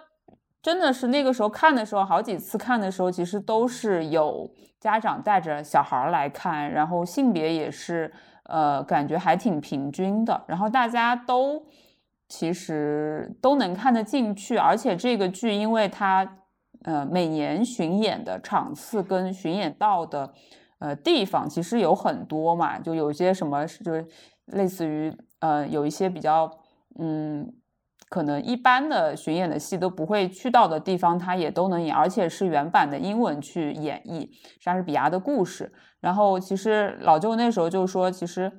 真的是那个时候看的时候，好几次看的时候，其实都是有家长带着小孩来看，然后性别也是呃感觉还挺平均的，然后大家都。其实都能看得进去，而且这个剧因为它，呃，每年巡演的场次跟巡演到的，呃，地方其实有很多嘛，就有些什么就是类似于，呃，有一些比较，嗯，可能一般的巡演的戏都不会去到的地方，它也都能演，而且是原版的英文去演绎莎士比亚的故事。然后其实老舅那时候就说，其实，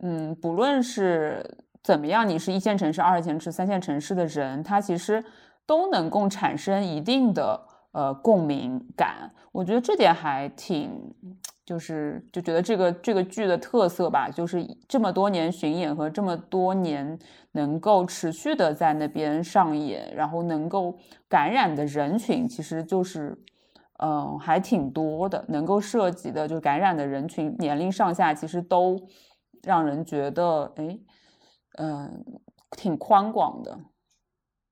嗯，不论是。怎么样？你是一线城市、二线城市、三线城市的人，他其实都能够产生一定的呃共鸣感。我觉得这点还挺，就是就觉得这个这个剧的特色吧，就是这么多年巡演和这么多年能够持续的在那边上演，然后能够感染的人群，其实就是嗯还挺多的，能够涉及的就感染的人群年龄上下，其实都让人觉得哎嗯挺宽广的。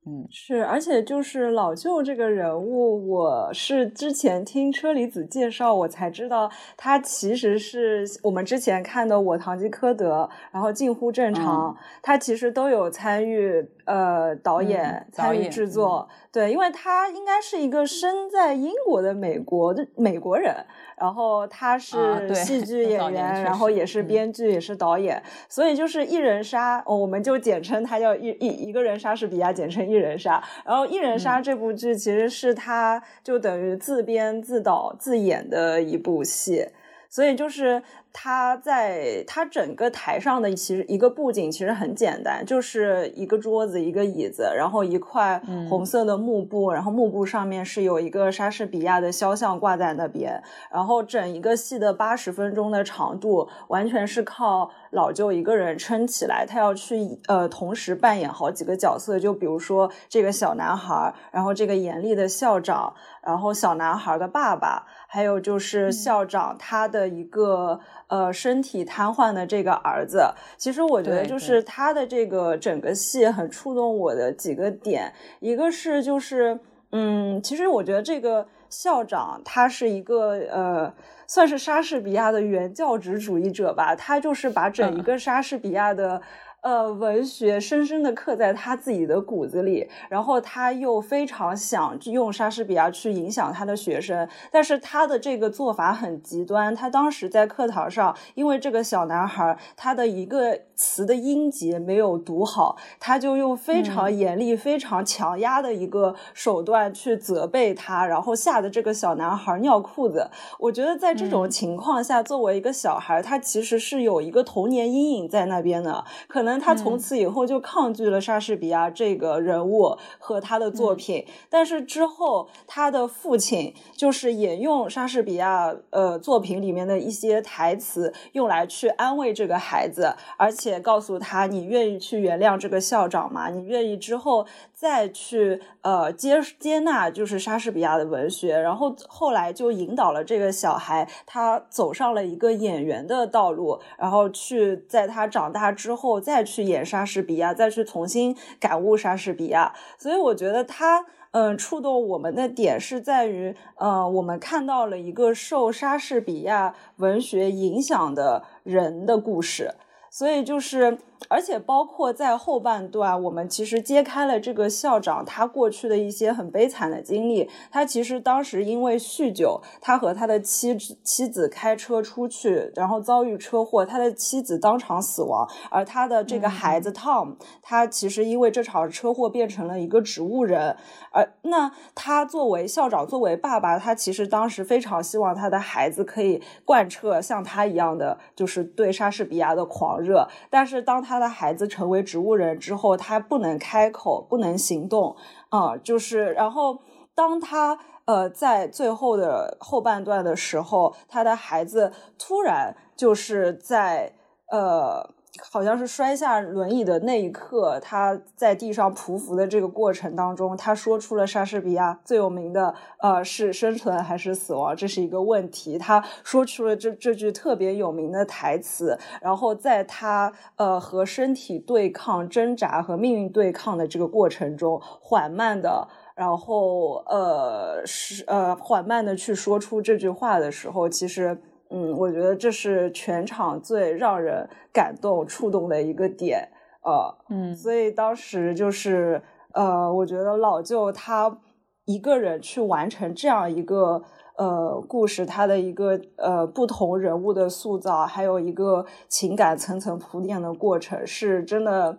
嗯，是，而且就是老舅这个人物，我是之前听车厘子介绍，我才知道他其实是我们之前看的《我堂吉诃德》，然后近乎正常，他其实都有参与呃导演参与制作，对，因为他应该是一个生在英国的美国的美国人。然后他是戏剧演员，然后也是编剧，也是导演，所以就是一人杀，我们就简称他叫一一一个人莎士比亚，简称一人杀。然后一人杀这部剧其实是他就等于自编自导自演的一部戏，所以就是。他在他整个台上的其实一个布景其实很简单，就是一个桌子、一个椅子，然后一块红色的幕布，然后幕布上面是有一个莎士比亚的肖像挂在那边，然后整一个戏的八十分钟的长度完全是靠老舅一个人撑起来，他要去呃同时扮演好几个角色，就比如说这个小男孩，然后这个严厉的校长，然后小男孩的爸爸。还有就是校长他的一个呃身体瘫痪的这个儿子，其实我觉得就是他的这个整个戏很触动我的几个点，一个是就是嗯，其实我觉得这个校长他是一个呃算是莎士比亚的原教旨主义者吧，他就是把整一个莎士比亚的。呃，文学深深的刻在他自己的骨子里，然后他又非常想用莎士比亚去影响他的学生，但是他的这个做法很极端。他当时在课堂上，因为这个小男孩他的一个词的音节没有读好，他就用非常严厉、非常强压的一个手段去责备他，然后吓得这个小男孩尿裤子。我觉得在这种情况下，作为一个小孩，他其实是有一个童年阴影在那边的，可能。他从此以后就抗拒了莎士比亚这个人物和他的作品，但是之后他的父亲就是引用莎士比亚呃作品里面的一些台词，用来去安慰这个孩子，而且告诉他：“你愿意去原谅这个校长吗？你愿意之后？”再去呃接接纳就是莎士比亚的文学，然后后来就引导了这个小孩，他走上了一个演员的道路，然后去在他长大之后再去演莎士比亚，再去重新感悟莎士比亚。所以我觉得他嗯触动我们的点是在于，呃，我们看到了一个受莎士比亚文学影响的人的故事，所以就是。而且包括在后半段，我们其实揭开了这个校长他过去的一些很悲惨的经历。他其实当时因为酗酒，他和他的妻子妻子开车出去，然后遭遇车祸，他的妻子当场死亡。而他的这个孩子 Tom，他其实因为这场车祸变成了一个植物人。而那他作为校长，作为爸爸，他其实当时非常希望他的孩子可以贯彻像他一样的，就是对莎士比亚的狂热。但是当他他的孩子成为植物人之后，他不能开口，不能行动，啊，就是，然后当他呃在最后的后半段的时候，他的孩子突然就是在呃。好像是摔下轮椅的那一刻，他在地上匍匐的这个过程当中，他说出了莎士比亚最有名的“呃，是生存还是死亡”，这是一个问题。他说出了这这句特别有名的台词，然后在他呃和身体对抗、挣扎和命运对抗的这个过程中，缓慢的，然后呃是呃缓慢的去说出这句话的时候，其实。嗯，我觉得这是全场最让人感动、触动的一个点，呃，嗯，所以当时就是，呃，我觉得老舅他一个人去完成这样一个呃故事，他的一个呃不同人物的塑造，还有一个情感层层铺垫的过程，是真的。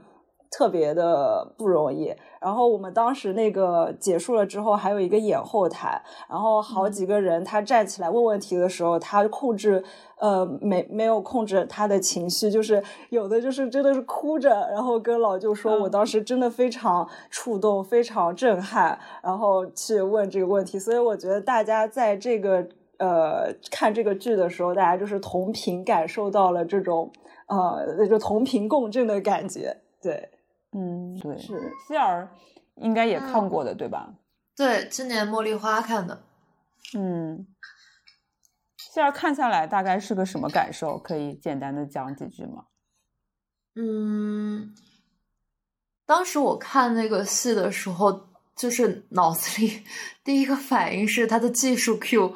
特别的不容易。然后我们当时那个结束了之后，还有一个演后台，然后好几个人他站起来问问题的时候，他控制呃没没有控制他的情绪，就是有的就是真的是哭着，然后跟老舅说，我当时真的非常触动，非常震撼，然后去问这个问题。所以我觉得大家在这个呃看这个剧的时候，大家就是同频感受到了这种。呃，就同频共振的感觉，对，嗯，对，是希尔应该也看过的，对吧？对，今年茉莉花看的，嗯，希尔看下来大概是个什么感受？可以简单的讲几句吗？嗯，当时我看那个戏的时候，就是脑子里第一个反应是他的技术 Q，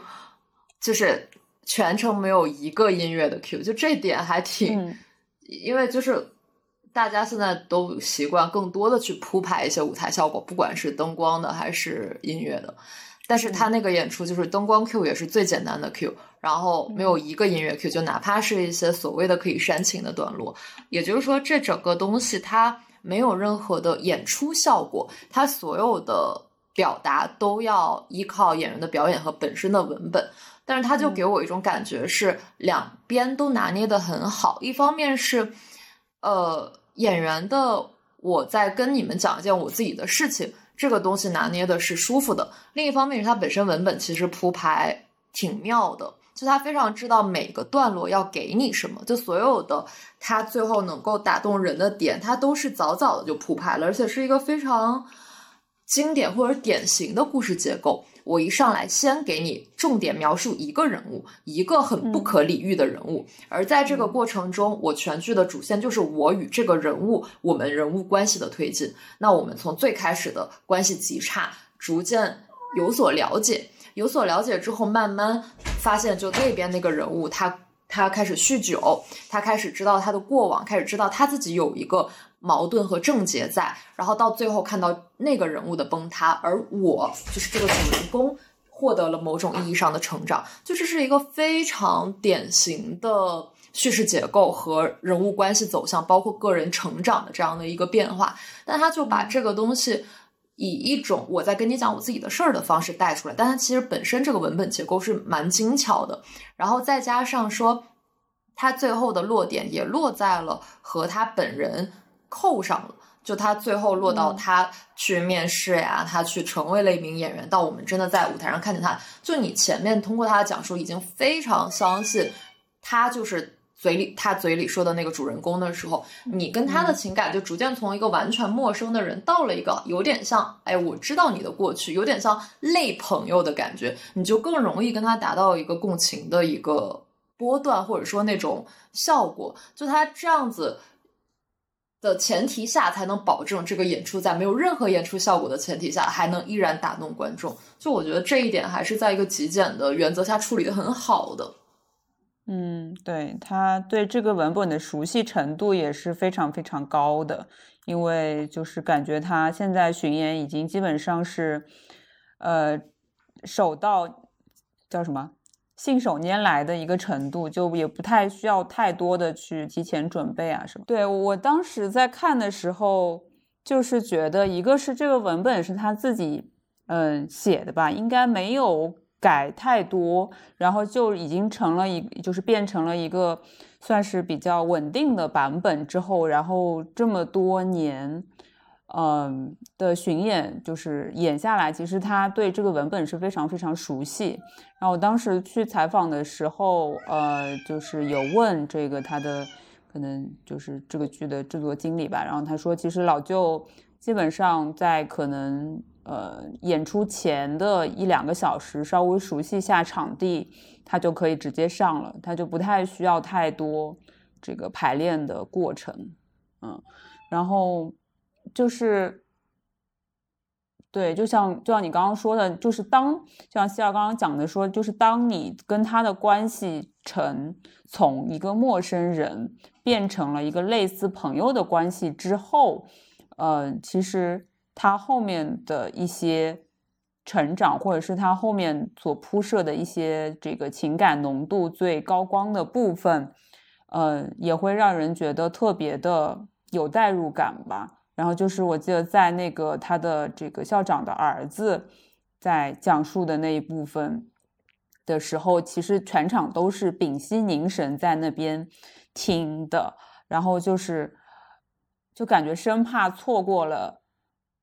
就是。全程没有一个音乐的 Q，就这点还挺，因为就是大家现在都习惯更多的去铺排一些舞台效果，不管是灯光的还是音乐的。但是他那个演出就是灯光 Q 也是最简单的 Q，然后没有一个音乐 Q，就哪怕是一些所谓的可以煽情的段落，也就是说这整个东西它没有任何的演出效果，它所有的表达都要依靠演员的表演和本身的文本。但是他就给我一种感觉是两边都拿捏的很好，一方面是，呃，演员的我在跟你们讲一件我自己的事情，这个东西拿捏的是舒服的；另一方面是他本身文本其实铺排挺妙的，就他非常知道每个段落要给你什么，就所有的他最后能够打动人的点，他都是早早的就铺排了，而且是一个非常经典或者典型的故事结构。我一上来先给你重点描述一个人物，一个很不可理喻的人物，而在这个过程中，我全剧的主线就是我与这个人物，我们人物关系的推进。那我们从最开始的关系极差，逐渐有所了解，有所了解之后，慢慢发现，就那边那个人物，他他开始酗酒，他开始知道他的过往，开始知道他自己有一个。矛盾和症结在，然后到最后看到那个人物的崩塌，而我就是这个主人公获得了某种意义上的成长，就这是一个非常典型的叙事结构和人物关系走向，包括个人成长的这样的一个变化。但他就把这个东西以一种我在跟你讲我自己的事儿的方式带出来，但他其实本身这个文本结构是蛮精巧的，然后再加上说他最后的落点也落在了和他本人。扣上了，就他最后落到他去面试呀，他去成为了一名演员，到我们真的在舞台上看见他，就你前面通过他的讲述，已经非常相信他就是嘴里他嘴里说的那个主人公的时候，你跟他的情感就逐渐从一个完全陌生的人，到了一个有点像哎，我知道你的过去，有点像类朋友的感觉，你就更容易跟他达到一个共情的一个波段，或者说那种效果，就他这样子。的前提下，才能保证这个演出在没有任何演出效果的前提下，还能依然打动观众。就我觉得这一点还是在一个极简的原则下处理的很好的。嗯，对他对这个文本的熟悉程度也是非常非常高的，因为就是感觉他现在巡演已经基本上是，呃，手到叫什么？信手拈来的一个程度，就也不太需要太多的去提前准备啊什么。对我当时在看的时候，就是觉得一个是这个文本是他自己嗯写的吧，应该没有改太多，然后就已经成了一就是变成了一个算是比较稳定的版本之后，然后这么多年。嗯的巡演就是演下来，其实他对这个文本是非常非常熟悉。然后我当时去采访的时候，呃，就是有问这个他的可能就是这个剧的制作经理吧。然后他说，其实老舅基本上在可能呃演出前的一两个小时稍微熟悉一下场地，他就可以直接上了，他就不太需要太多这个排练的过程。嗯，然后。就是，对，就像就像你刚刚说的，就是当就像希尔刚刚讲的说，就是当你跟他的关系成从一个陌生人变成了一个类似朋友的关系之后，呃，其实他后面的一些成长，或者是他后面所铺设的一些这个情感浓度最高光的部分，呃，也会让人觉得特别的有代入感吧。然后就是我记得在那个他的这个校长的儿子在讲述的那一部分的时候，其实全场都是屏息凝神在那边听的，然后就是就感觉生怕错过了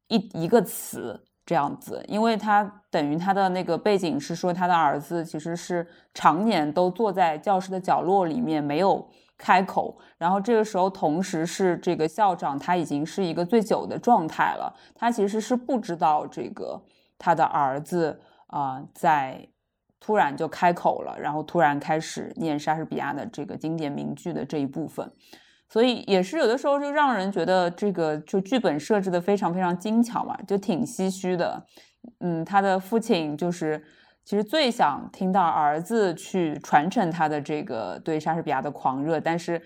一一个词这样子，因为他等于他的那个背景是说他的儿子其实是常年都坐在教室的角落里面没有。开口，然后这个时候，同时是这个校长，他已经是一个醉酒的状态了。他其实是不知道这个他的儿子啊，在突然就开口了，然后突然开始念莎士比亚的这个经典名句的这一部分，所以也是有的时候就让人觉得这个就剧本设置的非常非常精巧嘛，就挺唏嘘的。嗯，他的父亲就是。其实最想听到儿子去传承他的这个对莎士比亚的狂热，但是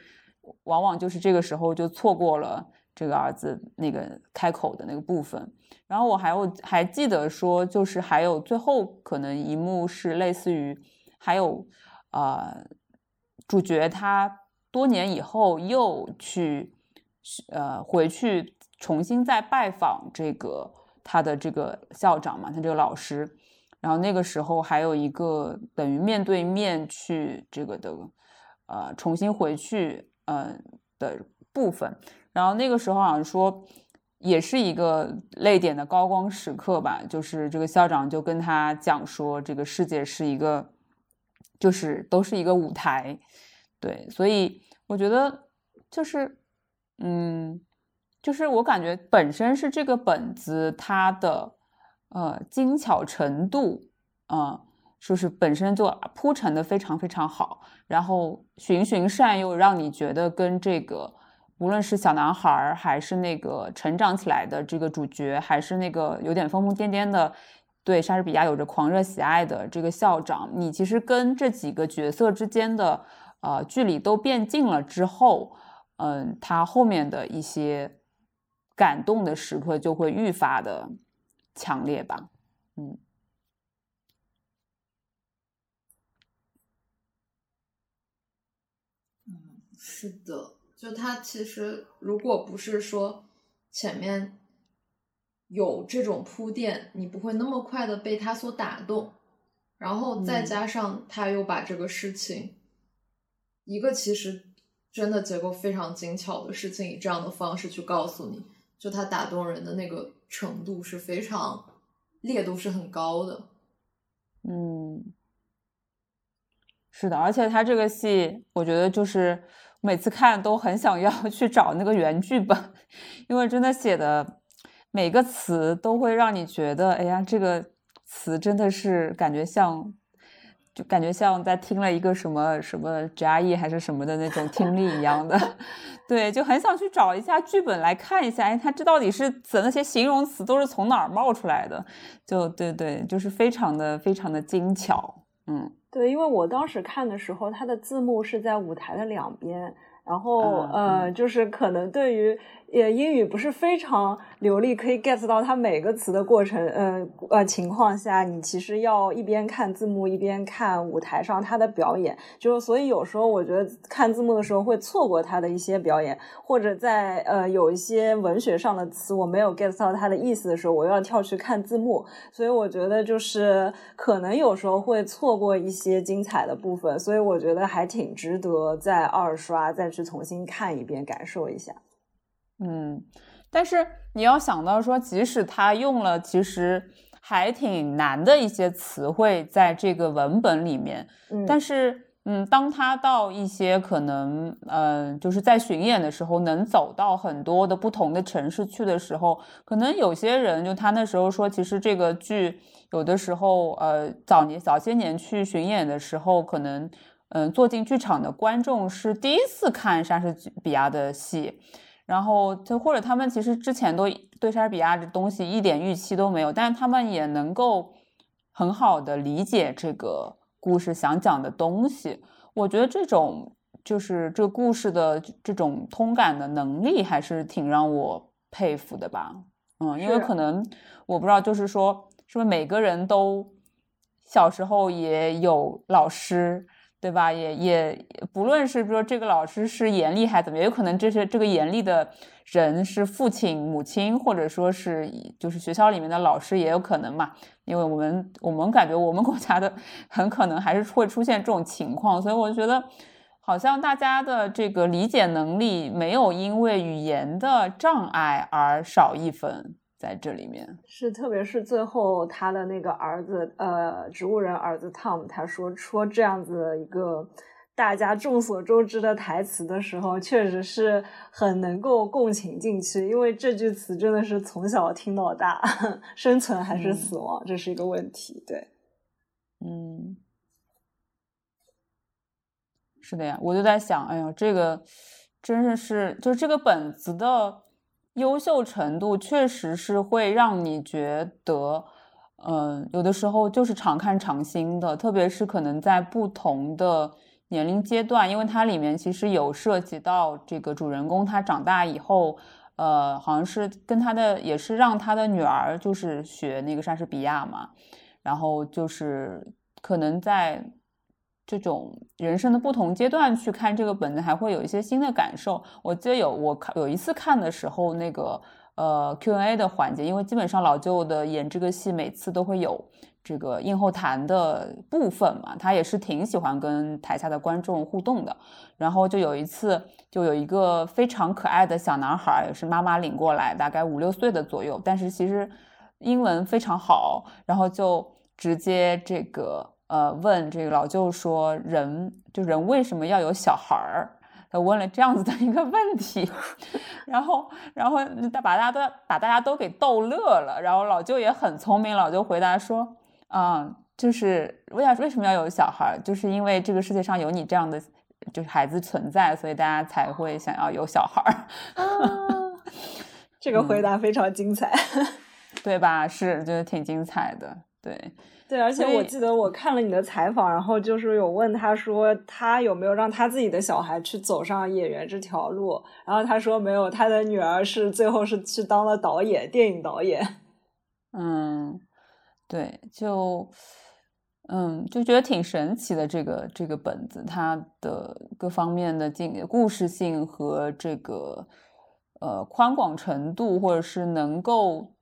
往往就是这个时候就错过了这个儿子那个开口的那个部分。然后我还有还记得说，就是还有最后可能一幕是类似于还有呃主角他多年以后又去呃回去重新再拜访这个他的这个校长嘛，他这个老师。然后那个时候还有一个等于面对面去这个的，呃，重新回去，嗯的部分。然后那个时候好像说，也是一个泪点的高光时刻吧。就是这个校长就跟他讲说，这个世界是一个，就是都是一个舞台，对。所以我觉得就是，嗯，就是我感觉本身是这个本子它的。呃，精巧程度，嗯，就是本身就铺陈的非常非常好，然后循循善诱，让你觉得跟这个无论是小男孩儿还是那个成长起来的这个主角，还是那个有点疯疯癫癫的对莎士比亚有着狂热喜爱的这个校长，你其实跟这几个角色之间的呃距离都变近了之后，嗯，他后面的一些感动的时刻就会愈发的。强烈吧，嗯，嗯，是的，就他其实如果不是说前面有这种铺垫，你不会那么快的被他所打动，然后再加上他又把这个事情，一个其实真的结构非常精巧的事情，以这样的方式去告诉你，就他打动人的那个。程度是非常烈度是很高的，嗯，是的，而且他这个戏，我觉得就是每次看都很想要 去找那个原剧本，因为真的写的每个词都会让你觉得，哎呀，这个词真的是感觉像。就感觉像在听了一个什么什么 J.I.E 还是什么的那种听力一样的，对，就很想去找一下剧本来看一下，哎，它这到底是怎那些形容词都是从哪儿冒出来的？就对对，就是非常的非常的精巧，嗯，对，因为我当时看的时候，它的字幕是在舞台的两边，然后呃，就是可能对于。也英语不是非常流利，可以 get 到它每个词的过程。呃呃，情况下，你其实要一边看字幕，一边看舞台上他的表演。就所以有时候我觉得看字幕的时候会错过他的一些表演，或者在呃有一些文学上的词我没有 get 到他的意思的时候，我又要跳去看字幕。所以我觉得就是可能有时候会错过一些精彩的部分。所以我觉得还挺值得再二刷，再去重新看一遍，感受一下。嗯，但是你要想到说，即使他用了其实还挺难的一些词汇在这个文本里面，嗯，但是嗯，当他到一些可能嗯，就是在巡演的时候，能走到很多的不同的城市去的时候，可能有些人就他那时候说，其实这个剧有的时候呃，早年早些年去巡演的时候，可能嗯，坐进剧场的观众是第一次看莎士比亚的戏。然后就或者他们其实之前都对莎士比亚这东西一点预期都没有，但是他们也能够很好的理解这个故事想讲的东西。我觉得这种就是这个故事的这种通感的能力还是挺让我佩服的吧。嗯，因为可能我不知道，就是说是不是每个人都小时候也有老师对吧？也也不论是说这个老师是严厉还怎么，也有可能这是这个严厉的人是父亲、母亲，或者说是就是学校里面的老师也有可能嘛。因为我们我们感觉我们国家的很可能还是会出现这种情况，所以我觉得好像大家的这个理解能力没有因为语言的障碍而少一分。在这里面是，特别是最后他的那个儿子，呃，植物人儿子 Tom，他说说这样子一个大家众所周知的台词的时候，确实是很能够共情进去，因为这句词真的是从小听到大，生存还是死亡，这是一个问题。对，嗯，是的呀，我就在想，哎呀，这个真的是，就是这个本子的。优秀程度确实是会让你觉得，嗯，有的时候就是常看常新的，特别是可能在不同的年龄阶段，因为它里面其实有涉及到这个主人公他长大以后，呃，好像是跟他的也是让他的女儿就是学那个莎士比亚嘛，然后就是可能在。这种人生的不同阶段去看这个本子，还会有一些新的感受。我记得有我看有一次看的时候，那个呃 Q&A 的环节，因为基本上老舅的演这个戏每次都会有这个映后谈的部分嘛，他也是挺喜欢跟台下的观众互动的。然后就有一次，就有一个非常可爱的小男孩，也是妈妈领过来，大概五六岁的左右，但是其实英文非常好，然后就直接这个。呃，问这个老舅说，人就人为什么要有小孩儿？他问了这样子的一个问题，然后，然后他把大家都把大家都给逗乐了。然后老舅也很聪明，老舅回答说，啊，就是为啥为什么要有小孩儿？就是因为这个世界上有你这样的就是孩子存在，所以大家才会想要有小孩儿。这个回答非常精彩，对吧？是，就是挺精彩的，对。对，而且我记得我看了你的采访，然后就是有问他说他有没有让他自己的小孩去走上演员这条路，然后他说没有，他的女儿是最后是去当了导演，电影导演。嗯，对，就嗯就觉得挺神奇的这个这个本子，它的各方面的进故事性和这个呃宽广程度，或者是能够。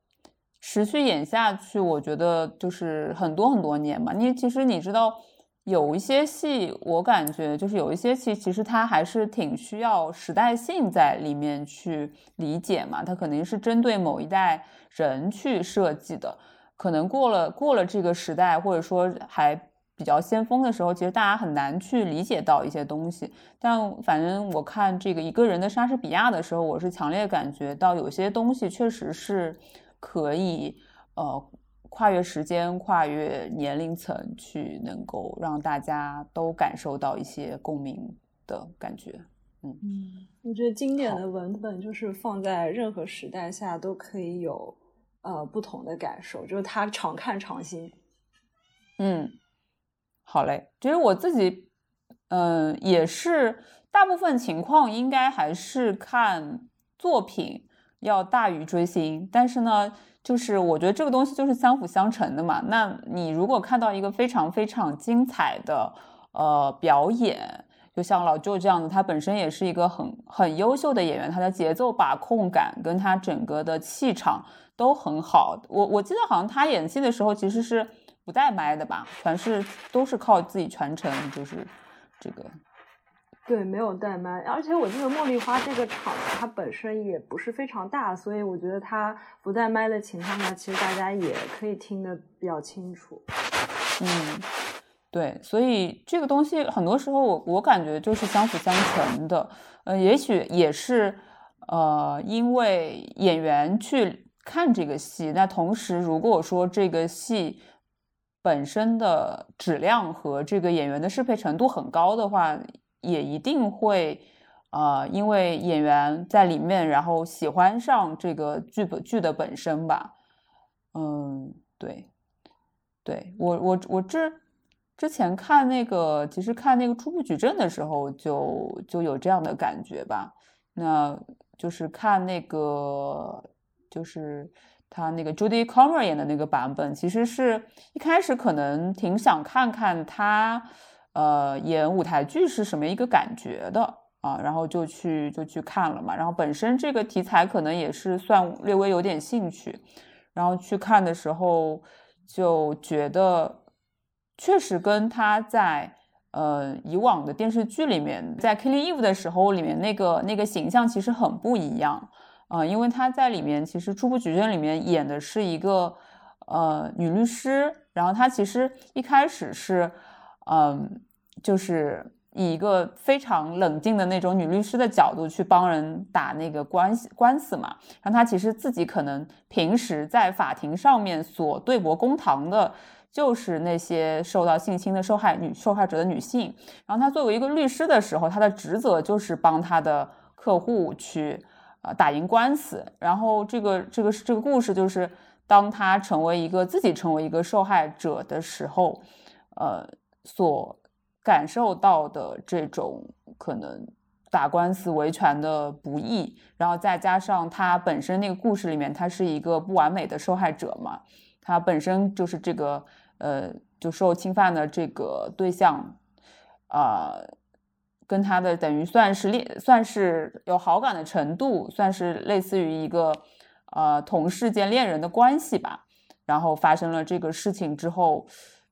持续演下去，我觉得就是很多很多年吧。你其实你知道，有一些戏，我感觉就是有一些戏，其实它还是挺需要时代性在里面去理解嘛。它肯定是针对某一代人去设计的。可能过了过了这个时代，或者说还比较先锋的时候，其实大家很难去理解到一些东西。但反正我看这个一个人的莎士比亚的时候，我是强烈感觉到有些东西确实是。可以，呃，跨越时间、跨越年龄层，去能够让大家都感受到一些共鸣的感觉。嗯嗯，我觉得经典的文本就是放在任何时代下都可以有呃不同的感受，就是它常看常新。嗯，好嘞，其实我自己，嗯，也是大部分情况应该还是看作品。要大于追星，但是呢，就是我觉得这个东西就是相辅相成的嘛。那你如果看到一个非常非常精彩的呃表演，就像老舅这样子，他本身也是一个很很优秀的演员，他的节奏把控感跟他整个的气场都很好。我我记得好像他演戏的时候其实是不带麦的吧，全是都是靠自己全程就是这个。对，没有带麦，而且我记得茉莉花这个场它本身也不是非常大，所以我觉得它不带麦的情况下，其实大家也可以听得比较清楚。嗯，对，所以这个东西很多时候我我感觉就是相辅相成的。呃，也许也是呃，因为演员去看这个戏，那同时如果说这个戏本身的质量和这个演员的适配程度很高的话。也一定会，呃，因为演员在里面，然后喜欢上这个剧本剧的本身吧。嗯，对，对我我我之之前看那个，其实看那个初步矩阵的时候，就就有这样的感觉吧。那就是看那个，就是他那个 Judy Comer 演的那个版本，其实是一开始可能挺想看看他。呃演舞台剧是什么一个感觉的啊，然后就去就去看了嘛。然后本身这个题材可能也是算略微有点兴趣，然后去看的时候就觉得确实跟他在。呃，以往的电视剧里面，在《Killing Eve》的时候，里面那个那个形象其实很不一样啊，因为他在里面其实初步举证里面演的是一个呃女律师，然后她其实一开始是嗯，就是以一个非常冷静的那种女律师的角度去帮人打那个关系官司嘛，然后她其实自己可能平时在法庭上面所对簿公堂的。就是那些受到性侵的受害女受害者的女性，然后她作为一个律师的时候，她的职责就是帮她的客户去呃打赢官司。然后这个这个这个故事就是，当她成为一个自己成为一个受害者的时候，呃，所感受到的这种可能打官司维权的不易，然后再加上他本身那个故事里面，他是一个不完美的受害者嘛。他本身就是这个，呃，就受侵犯的这个对象，啊，跟他的等于算是恋，算是有好感的程度，算是类似于一个，呃，同事兼恋人的关系吧。然后发生了这个事情之后，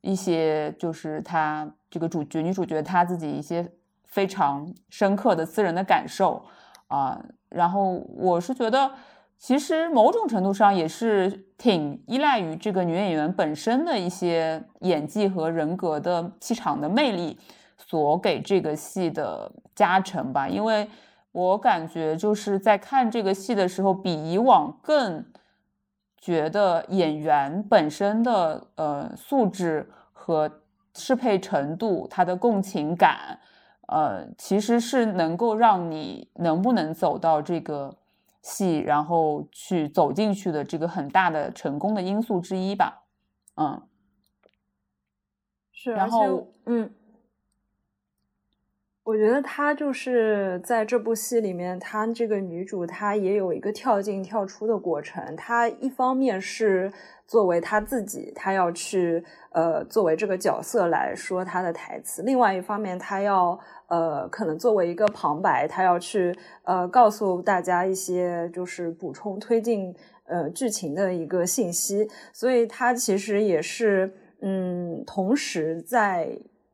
一些就是他这个主角女主角她自己一些非常深刻的私人的感受啊。然后我是觉得。其实某种程度上也是挺依赖于这个女演员本身的一些演技和人格的气场的魅力所给这个戏的加成吧。因为我感觉就是在看这个戏的时候，比以往更觉得演员本身的呃素质和适配程度，他的共情感，呃，其实是能够让你能不能走到这个。戏，然后去走进去的这个很大的成功的因素之一吧，嗯，是，然后嗯，我觉得她就是在这部戏里面，她这个女主她也有一个跳进跳出的过程，她一方面是。作为他自己，他要去呃，作为这个角色来说他的台词。另外一方面，他要呃，可能作为一个旁白，他要去呃，告诉大家一些就是补充推进呃剧情的一个信息。所以，他其实也是嗯，同时在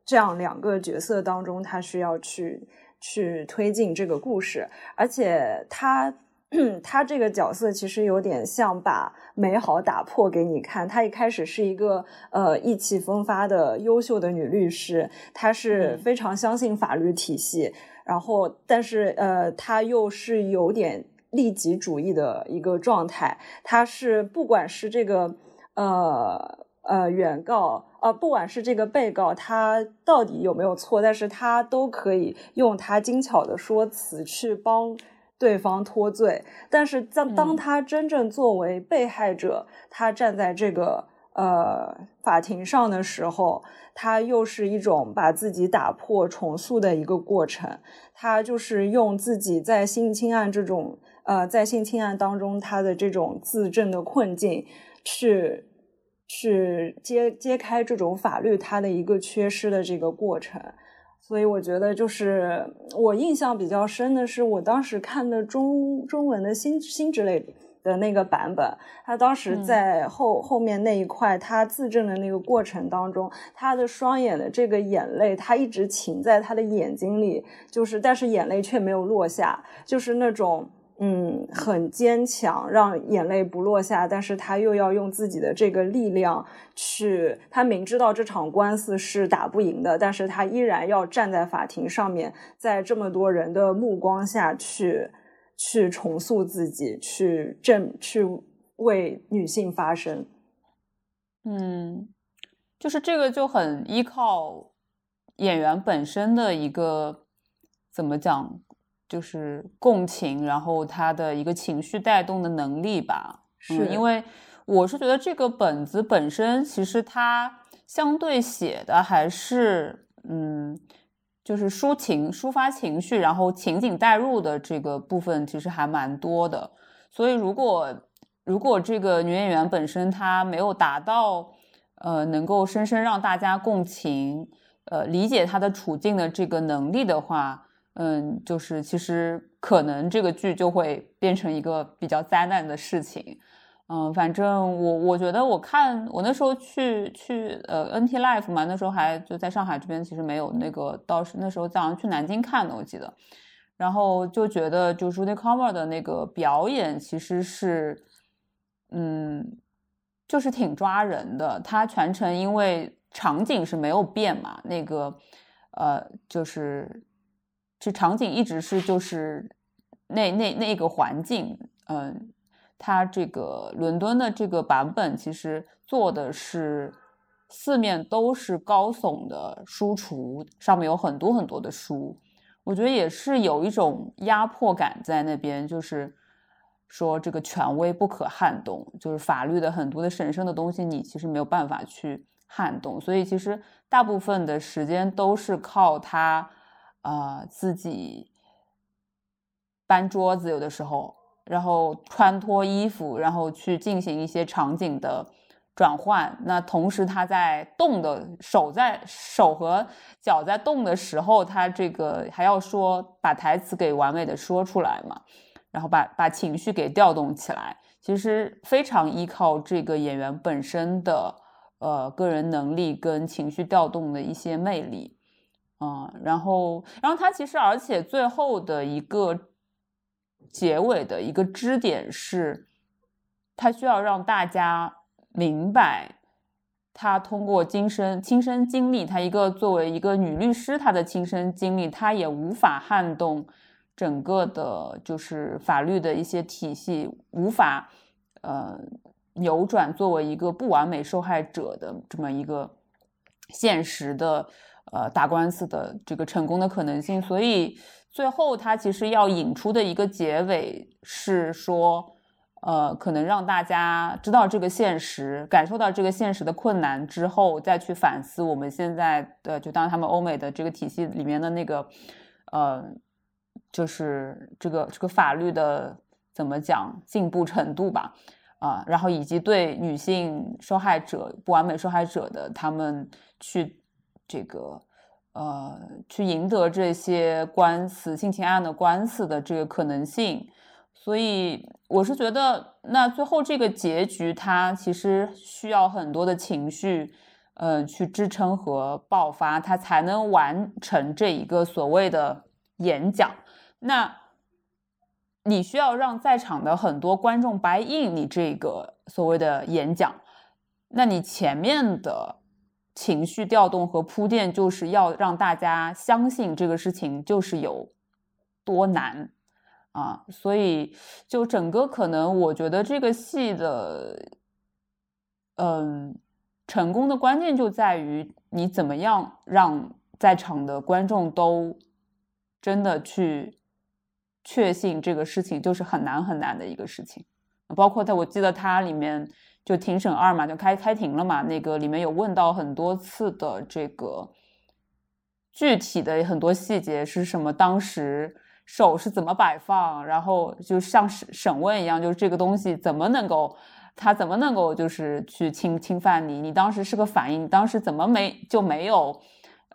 这样两个角色当中，他需要去去推进这个故事，而且他。她这个角色其实有点像把美好打破给你看。她一开始是一个呃意气风发的优秀的女律师，她是非常相信法律体系，然后但是呃她又是有点利己主义的一个状态。她是不管是这个呃呃原告呃不管是这个被告他到底有没有错，但是他都可以用他精巧的说辞去帮。对方脱罪，但是当当他真正作为被害者，他站在这个呃法庭上的时候，他又是一种把自己打破重塑的一个过程。他就是用自己在性侵案这种呃在性侵案当中他的这种自证的困境，去去揭揭开这种法律它的一个缺失的这个过程。所以我觉得，就是我印象比较深的是，我当时看的中中文的新新之类的那个版本，他当时在后后面那一块，他自证的那个过程当中，他的双眼的这个眼泪，他一直噙在他的眼睛里，就是但是眼泪却没有落下，就是那种。嗯，很坚强，让眼泪不落下，但是他又要用自己的这个力量去，他明知道这场官司是打不赢的，但是他依然要站在法庭上面，在这么多人的目光下去，去重塑自己，去正，去为女性发声。嗯，就是这个就很依靠演员本身的一个怎么讲？就是共情，然后他的一个情绪带动的能力吧。是因为我是觉得这个本子本身其实它相对写的还是嗯，就是抒情、抒发情绪，然后情景带入的这个部分其实还蛮多的。所以如果如果这个女演员本身她没有达到呃能够深深让大家共情。呃理解她的处境的这个能力的话，嗯，就是其实可能这个剧就会变成一个比较灾难的事情。嗯，反正我我觉得我看我那时候去去呃 NT Life 嘛，那时候还就在上海这边，其实没有那个，倒是那时候早上去南京看的，我记得，然后就觉得就 Judy Comer 的那个表演其实是，嗯，就是挺抓人的。他全程因为场景是没有变嘛，那个呃就是这场景一直是就是那那那个环境，嗯。它这个伦敦的这个版本其实做的是四面都是高耸的书橱，上面有很多很多的书，我觉得也是有一种压迫感在那边，就是说这个权威不可撼动，就是法律的很多的神圣的东西你其实没有办法去撼动，所以其实大部分的时间都是靠他啊自己搬桌子，有的时候。然后穿脱衣服，然后去进行一些场景的转换。那同时他在动的手在手和脚在动的时候，他这个还要说把台词给完美的说出来嘛，然后把把情绪给调动起来。其实非常依靠这个演员本身的呃个人能力跟情绪调动的一些魅力，嗯，然后然后他其实而且最后的一个。结尾的一个支点是，他需要让大家明白，他通过今生亲身经历，他一个作为一个女律师，她的亲身经历，她也无法撼动整个的，就是法律的一些体系，无法呃扭转作为一个不完美受害者的这么一个现实的呃打官司的这个成功的可能性，所以。最后，他其实要引出的一个结尾是说，呃，可能让大家知道这个现实，感受到这个现实的困难之后，再去反思我们现在的，就当他们欧美的这个体系里面的那个，呃，就是这个这个法律的怎么讲进步程度吧，啊，然后以及对女性受害者、不完美受害者的他们去这个。呃，去赢得这些官司、性侵案的官司的这个可能性，所以我是觉得，那最后这个结局，它其实需要很多的情绪，呃，去支撑和爆发，它才能完成这一个所谓的演讲。那你需要让在场的很多观众白应你这个所谓的演讲，那你前面的。情绪调动和铺垫，就是要让大家相信这个事情就是有多难啊！所以，就整个可能，我觉得这个戏的，嗯，成功的关键就在于你怎么样让在场的观众都真的去确信这个事情就是很难很难的一个事情。包括在我记得它里面。就庭审二嘛，就开开庭了嘛。那个里面有问到很多次的这个具体的很多细节是什么，当时手是怎么摆放，然后就像审审问一样，就是这个东西怎么能够，他怎么能够就是去侵侵犯你？你当时是个反应，当时怎么没就没有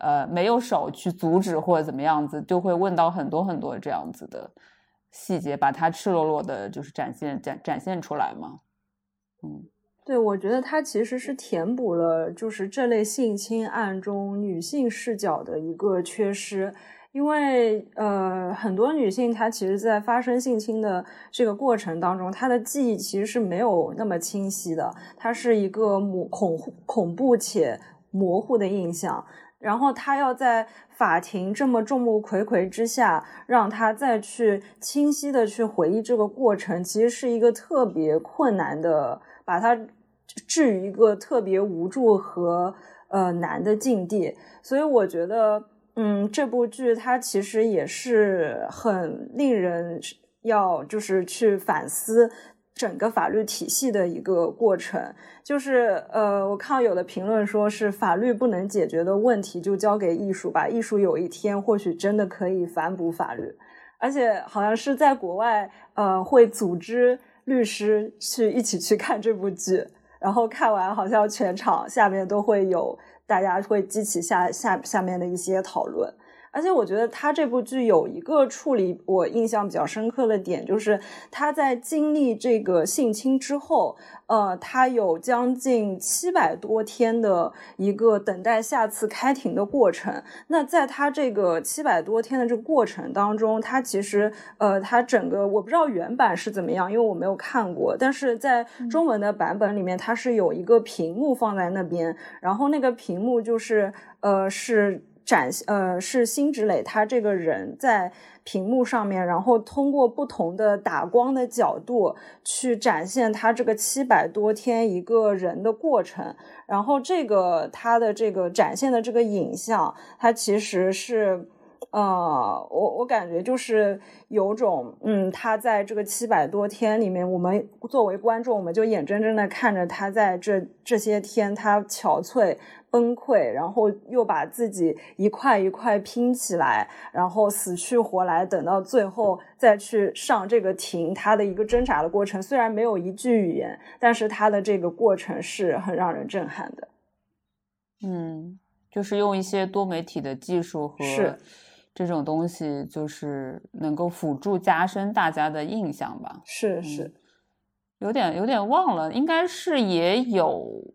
呃没有手去阻止或者怎么样子？就会问到很多很多这样子的细节，把它赤裸裸的就是展现展展现出来嘛，嗯。对，我觉得它其实是填补了就是这类性侵案中女性视角的一个缺失，因为呃，很多女性她其实，在发生性侵的这个过程当中，她的记忆其实是没有那么清晰的，它是一个模恐恐怖且模糊的印象，然后她要在法庭这么众目睽睽之下，让她再去清晰的去回忆这个过程，其实是一个特别困难的，把它。置于一个特别无助和呃难的境地，所以我觉得，嗯，这部剧它其实也是很令人要就是去反思整个法律体系的一个过程。就是呃，我看到有的评论说是法律不能解决的问题就交给艺术吧，艺术有一天或许真的可以反哺法律，而且好像是在国外呃会组织律师去一起去看这部剧。然后看完，好像全场下面都会有大家会激起下下下面的一些讨论。而且我觉得他这部剧有一个处理我印象比较深刻的点，就是他在经历这个性侵之后，呃，他有将近七百多天的一个等待下次开庭的过程。那在他这个七百多天的这个过程当中，他其实呃，他整个我不知道原版是怎么样，因为我没有看过。但是在中文的版本里面，它是有一个屏幕放在那边，然后那个屏幕就是呃是。展呃是辛芷蕾，她这个人在屏幕上面，然后通过不同的打光的角度去展现她这个七百多天一个人的过程，然后这个她的这个展现的这个影像，它其实是。呃，我我感觉就是有种，嗯，他在这个七百多天里面，我们作为观众，我们就眼睁睁的看着他在这这些天，他憔悴、崩溃，然后又把自己一块一块拼起来，然后死去活来，等到最后再去上这个庭，他的一个挣扎的过程，虽然没有一句语言，但是他的这个过程是很让人震撼的。嗯，就是用一些多媒体的技术和。这种东西就是能够辅助加深大家的印象吧。是是，有点有点忘了，应该是也有，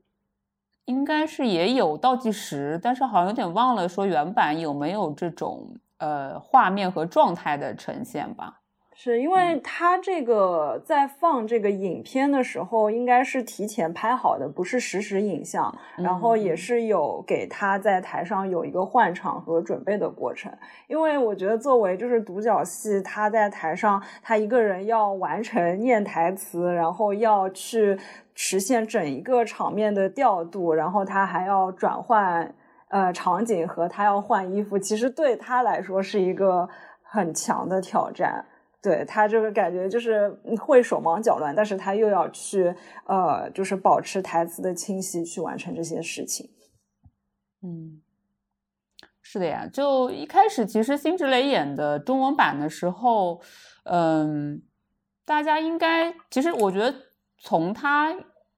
应该是也有倒计时，但是好像有点忘了说原版有没有这种呃画面和状态的呈现吧。是因为他这个在放这个影片的时候，应该是提前拍好的，不是实时影像，然后也是有给他在台上有一个换场和准备的过程。因为我觉得作为就是独角戏，他在台上他一个人要完成念台词，然后要去实现整一个场面的调度，然后他还要转换呃场景和他要换衣服，其实对他来说是一个很强的挑战。对他这个感觉就是会手忙脚乱，但是他又要去呃，就是保持台词的清晰，去完成这些事情。嗯，是的呀。就一开始，其实辛芷蕾演的中文版的时候，嗯，大家应该其实我觉得从他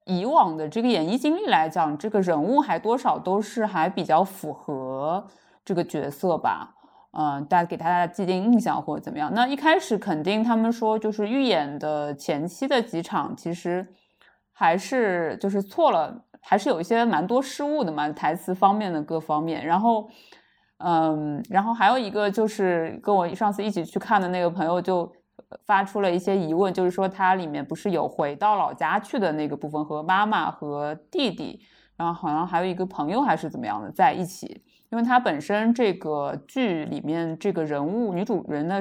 以往的这个演艺经历来讲，这个人物还多少都是还比较符合这个角色吧。嗯，大家给大家既定印象或者怎么样？那一开始肯定他们说，就是预演的前期的几场，其实还是就是错了，还是有一些蛮多失误的嘛，台词方面的各方面。然后，嗯，然后还有一个就是跟我上次一起去看的那个朋友就发出了一些疑问，就是说它里面不是有回到老家去的那个部分和妈妈和弟弟，然后好像还有一个朋友还是怎么样的在一起。因为它本身这个剧里面这个人物女主人的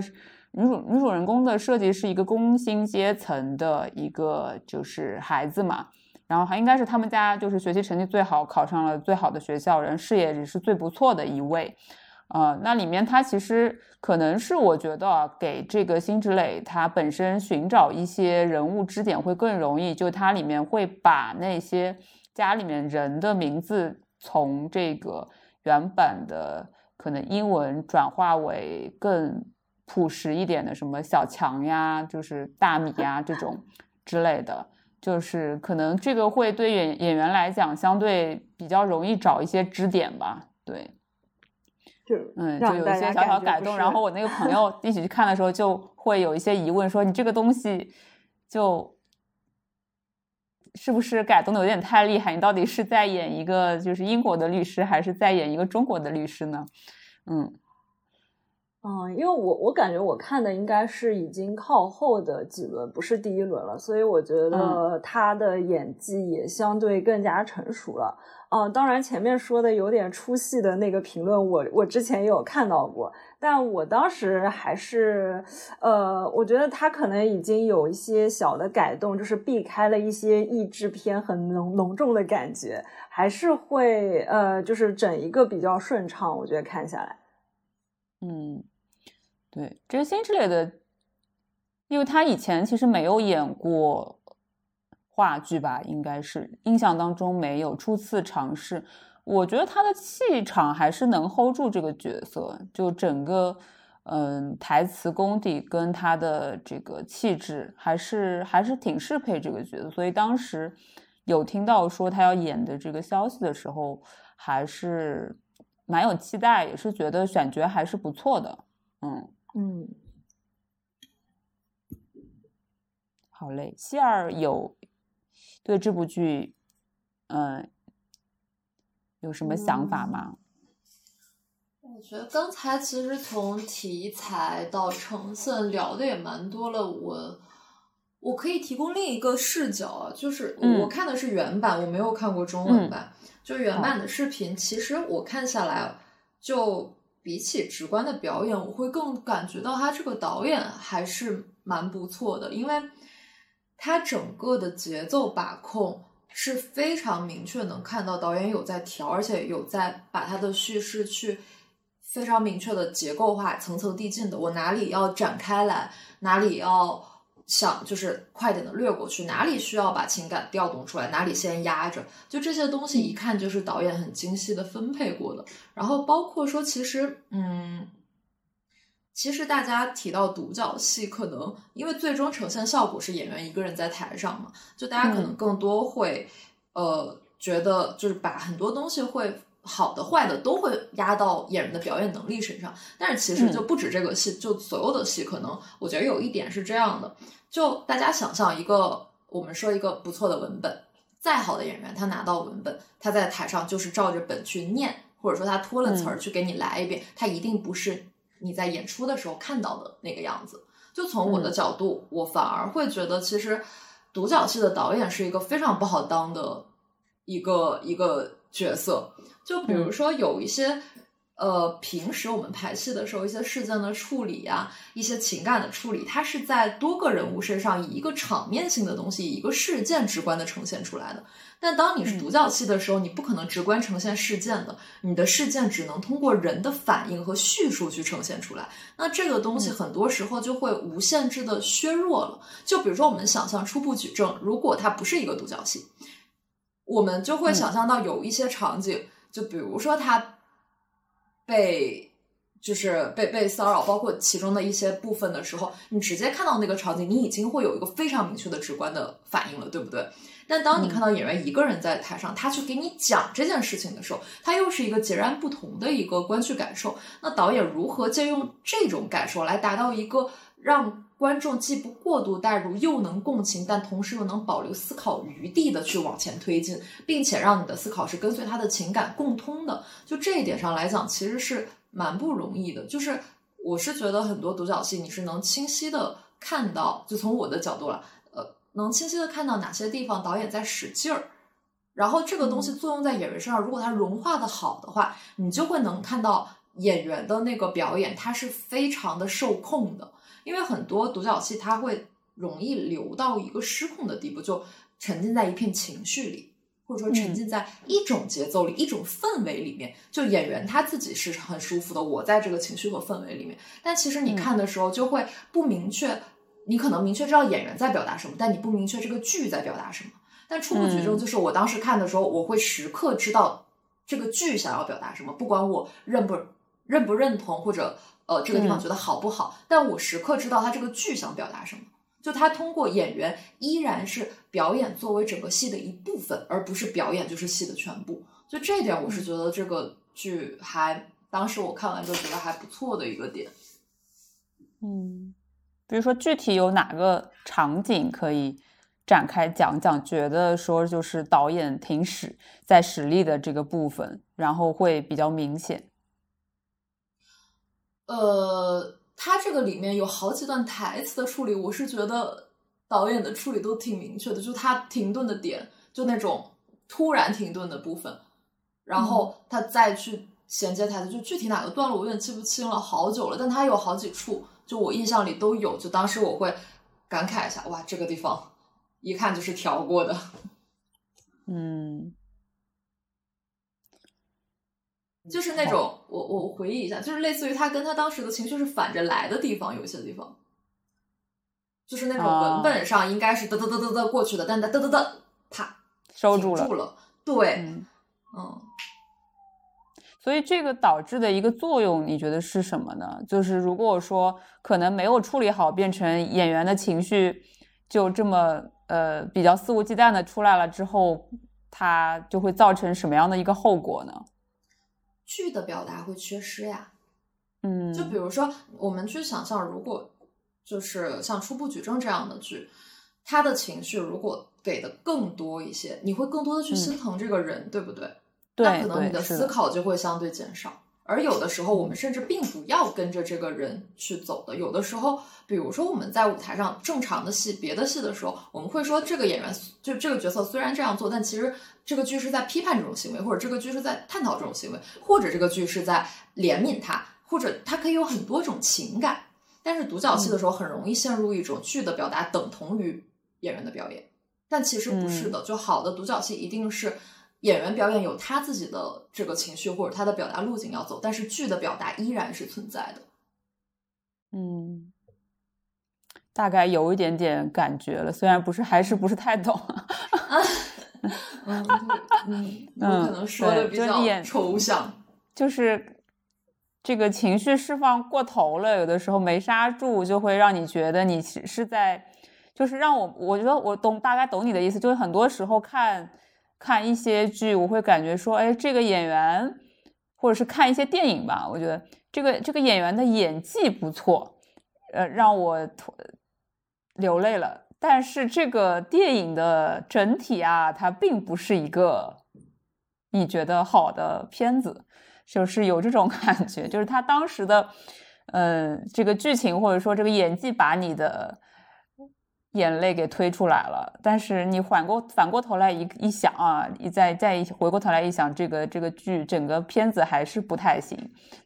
女主女主人公的设计是一个工薪阶层的一个就是孩子嘛，然后还应该是他们家就是学习成绩最好，考上了最好的学校，人事业也是最不错的一位，呃，那里面他其实可能是我觉得给这个辛芷蕾她本身寻找一些人物支点会更容易，就它里面会把那些家里面人的名字从这个。原版的可能英文转化为更朴实一点的，什么小强呀，就是大米呀这种之类的，就是可能这个会对演演员来讲相对比较容易找一些支点吧。对，就嗯，就有一些小小改动。然后我那个朋友一起去看的时候，就会有一些疑问，说你这个东西就。是不是改动的有点太厉害？你到底是在演一个就是英国的律师，还是在演一个中国的律师呢？嗯嗯，因为我我感觉我看的应该是已经靠后的几轮，不是第一轮了，所以我觉得他的演技也相对更加成熟了。嗯，当然前面说的有点出戏的那个评论，我我之前也有看到过。但我当时还是，呃，我觉得他可能已经有一些小的改动，就是避开了一些译制片很浓浓重的感觉，还是会，呃，就是整一个比较顺畅。我觉得看下来，嗯，对，这是辛芷蕾的，因为他以前其实没有演过话剧吧，应该是印象当中没有，初次尝试。我觉得他的气场还是能 hold 住这个角色，就整个嗯台词功底跟他的这个气质还是还是挺适配这个角色。所以当时有听到说他要演的这个消息的时候，还是蛮有期待，也是觉得选角还是不错的。嗯嗯，好嘞，希尔有对这部剧，嗯，有什么想法吗？我觉得刚才其实从题材到成分聊的也蛮多了，我我可以提供另一个视角啊，就是我看的是原版，我没有看过中文版，就原版的视频，其实我看下来，就比起直观的表演，我会更感觉到他这个导演还是蛮不错的，因为他整个的节奏把控是非常明确，能看到导演有在调，而且有在把他的叙事去。非常明确的结构化、层层递进的，我哪里要展开来，哪里要想就是快点的略过去，哪里需要把情感调动出来，哪里先压着，就这些东西一看就是导演很精细的分配过的。然后包括说，其实，嗯，其实大家提到独角戏，可能因为最终呈现效果是演员一个人在台上嘛，就大家可能更多会呃觉得就是把很多东西会。好的、坏的都会压到演员的表演能力身上，但是其实就不止这个戏，就所有的戏，可能我觉得有一点是这样的，就大家想象一个，我们说一个不错的文本，再好的演员，他拿到文本，他在台上就是照着本去念，或者说他脱了词儿去给你来一遍，他一定不是你在演出的时候看到的那个样子。就从我的角度，我反而会觉得，其实独角戏的导演是一个非常不好当的一个一个角色。就比如说有一些，呃，平时我们排戏的时候，一些事件的处理呀，一些情感的处理，它是在多个人物身上以一个场面性的东西，以一个事件直观的呈现出来的。但当你是独角戏的时候，你不可能直观呈现事件的，你的事件只能通过人的反应和叙述去呈现出来。那这个东西很多时候就会无限制的削弱了。就比如说我们想象初步举证，如果它不是一个独角戏，我们就会想象到有一些场景。就比如说他被就是被被骚扰，包括其中的一些部分的时候，你直接看到那个场景，你已经会有一个非常明确的直观的反应了，对不对？但当你看到演员一个人在台上，他去给你讲这件事情的时候，他又是一个截然不同的一个观剧感受。那导演如何借用这种感受来达到一个让？观众既不过度带入，又能共情，但同时又能保留思考余地的去往前推进，并且让你的思考是跟随他的情感共通的。就这一点上来讲，其实是蛮不容易的。就是我是觉得很多独角戏，你是能清晰的看到，就从我的角度了，呃，能清晰的看到哪些地方导演在使劲儿，然后这个东西作用在演员身上，如果它融化的好的话，你就会能看到演员的那个表演，它是非常的受控的。因为很多独角戏，它会容易流到一个失控的地步，就沉浸在一片情绪里，或者说沉浸在一种节奏里、一种氛围里面。就演员他自己是很舒服的，我在这个情绪和氛围里面。但其实你看的时候，就会不明确，你可能明确知道演员在表达什么，但你不明确这个剧在表达什么。但初步举证就是，我当时看的时候，我会时刻知道这个剧想要表达什么，不管我认不认不认同或者。呃，这个地方觉得好不好？但我时刻知道他这个剧想表达什么。就他通过演员依然是表演作为整个戏的一部分，而不是表演就是戏的全部。就这一点，我是觉得这个剧还当时我看完就觉得还不错的一个点。嗯，比如说具体有哪个场景可以展开讲讲？觉得说就是导演挺使在实力的这个部分，然后会比较明显。呃，他这个里面有好几段台词的处理，我是觉得导演的处理都挺明确的。就他停顿的点，就那种突然停顿的部分，然后他再去衔接台词，就具体哪个段落我有点记不清了，好久了。但他有好几处，就我印象里都有。就当时我会感慨一下，哇，这个地方一看就是调过的。嗯。就是那种，我我回忆一下，就是类似于他跟他当时的情绪是反着来的地方，有些地方，就是那种文本上应该是嘚嘚嘚嘚嘚过去的，但他嘚嘚嘚，啪收住了，住了对，嗯，所以这个导致的一个作用，你觉得是什么呢？就是如果说可能没有处理好，变成演员的情绪就这么呃比较肆无忌惮的出来了之后，它就会造成什么样的一个后果呢？剧的表达会缺失呀。嗯，就比如说，我们去想象，如果就是像初步举证这样的剧，他的情绪如果给的更多一些，你会更多的去心疼这个人，对不对？那可能你的思考就会相对减少。而有的时候，我们甚至并不要跟着这个人去走的。有的时候，比如说我们在舞台上正常的戏、别的戏的时候，我们会说这个演员就这个角色虽然这样做，但其实这个剧是在批判这种行为，或者这个剧是在探讨这种行为，或者这个剧是在怜悯他，或者他可以有很多种情感。但是独角戏的时候，很容易陷入一种剧的表达等同于演员的表演，但其实不是的。就好的独角戏一定是。演员表演有他自己的这个情绪或者他的表达路径要走，但是剧的表达依然是存在的。嗯，大概有一点点感觉了，虽然不是，还是不是太懂。嗯嗯，有可能说的比较抽象，就是这个情绪释放过头了，有的时候没刹住，就会让你觉得你是在，就是让我我觉得我懂，大概懂你的意思，就是很多时候看。看一些剧，我会感觉说，哎，这个演员，或者是看一些电影吧，我觉得这个这个演员的演技不错，呃，让我流泪了。但是这个电影的整体啊，它并不是一个你觉得好的片子，就是有这种 感觉，就是他当时的，嗯，这个剧情或者说这个演技把你的。眼泪给推出来了，但是你反过反过头来一一想啊，一再再一回过头来一想，这个这个剧整个片子还是不太行，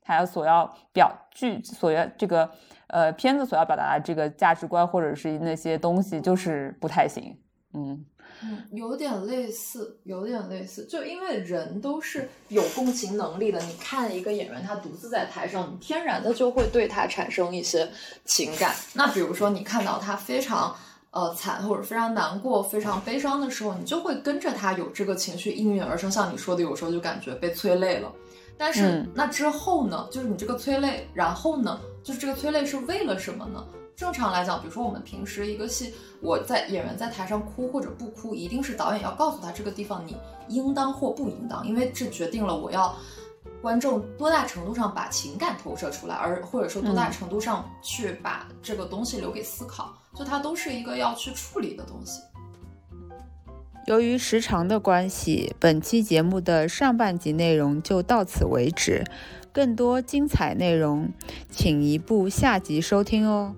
它所要表剧所要这个呃片子所要表达的这个价值观或者是那些东西就是不太行，嗯嗯，有点类似，有点类似，就因为人都是有共情能力的，你看一个演员他独自在台上，你天然的就会对他产生一些情感。那比如说你看到他非常。呃，惨或者非常难过、非常悲伤的时候，你就会跟着他有这个情绪应运而生。像你说的，有时候就感觉被催泪了。但是那之后呢？就是你这个催泪，然后呢？就是这个催泪是为了什么呢？正常来讲，比如说我们平时一个戏，我在演员在台上哭或者不哭，一定是导演要告诉他这个地方你应当或不应当，因为这决定了我要。观众多大程度上把情感投射出来，而或者说多大程度上去把这个东西留给思考，就它都是一个要去处理的东西。由于时长的关系，本期节目的上半集内容就到此为止。更多精彩内容，请移步下集收听哦。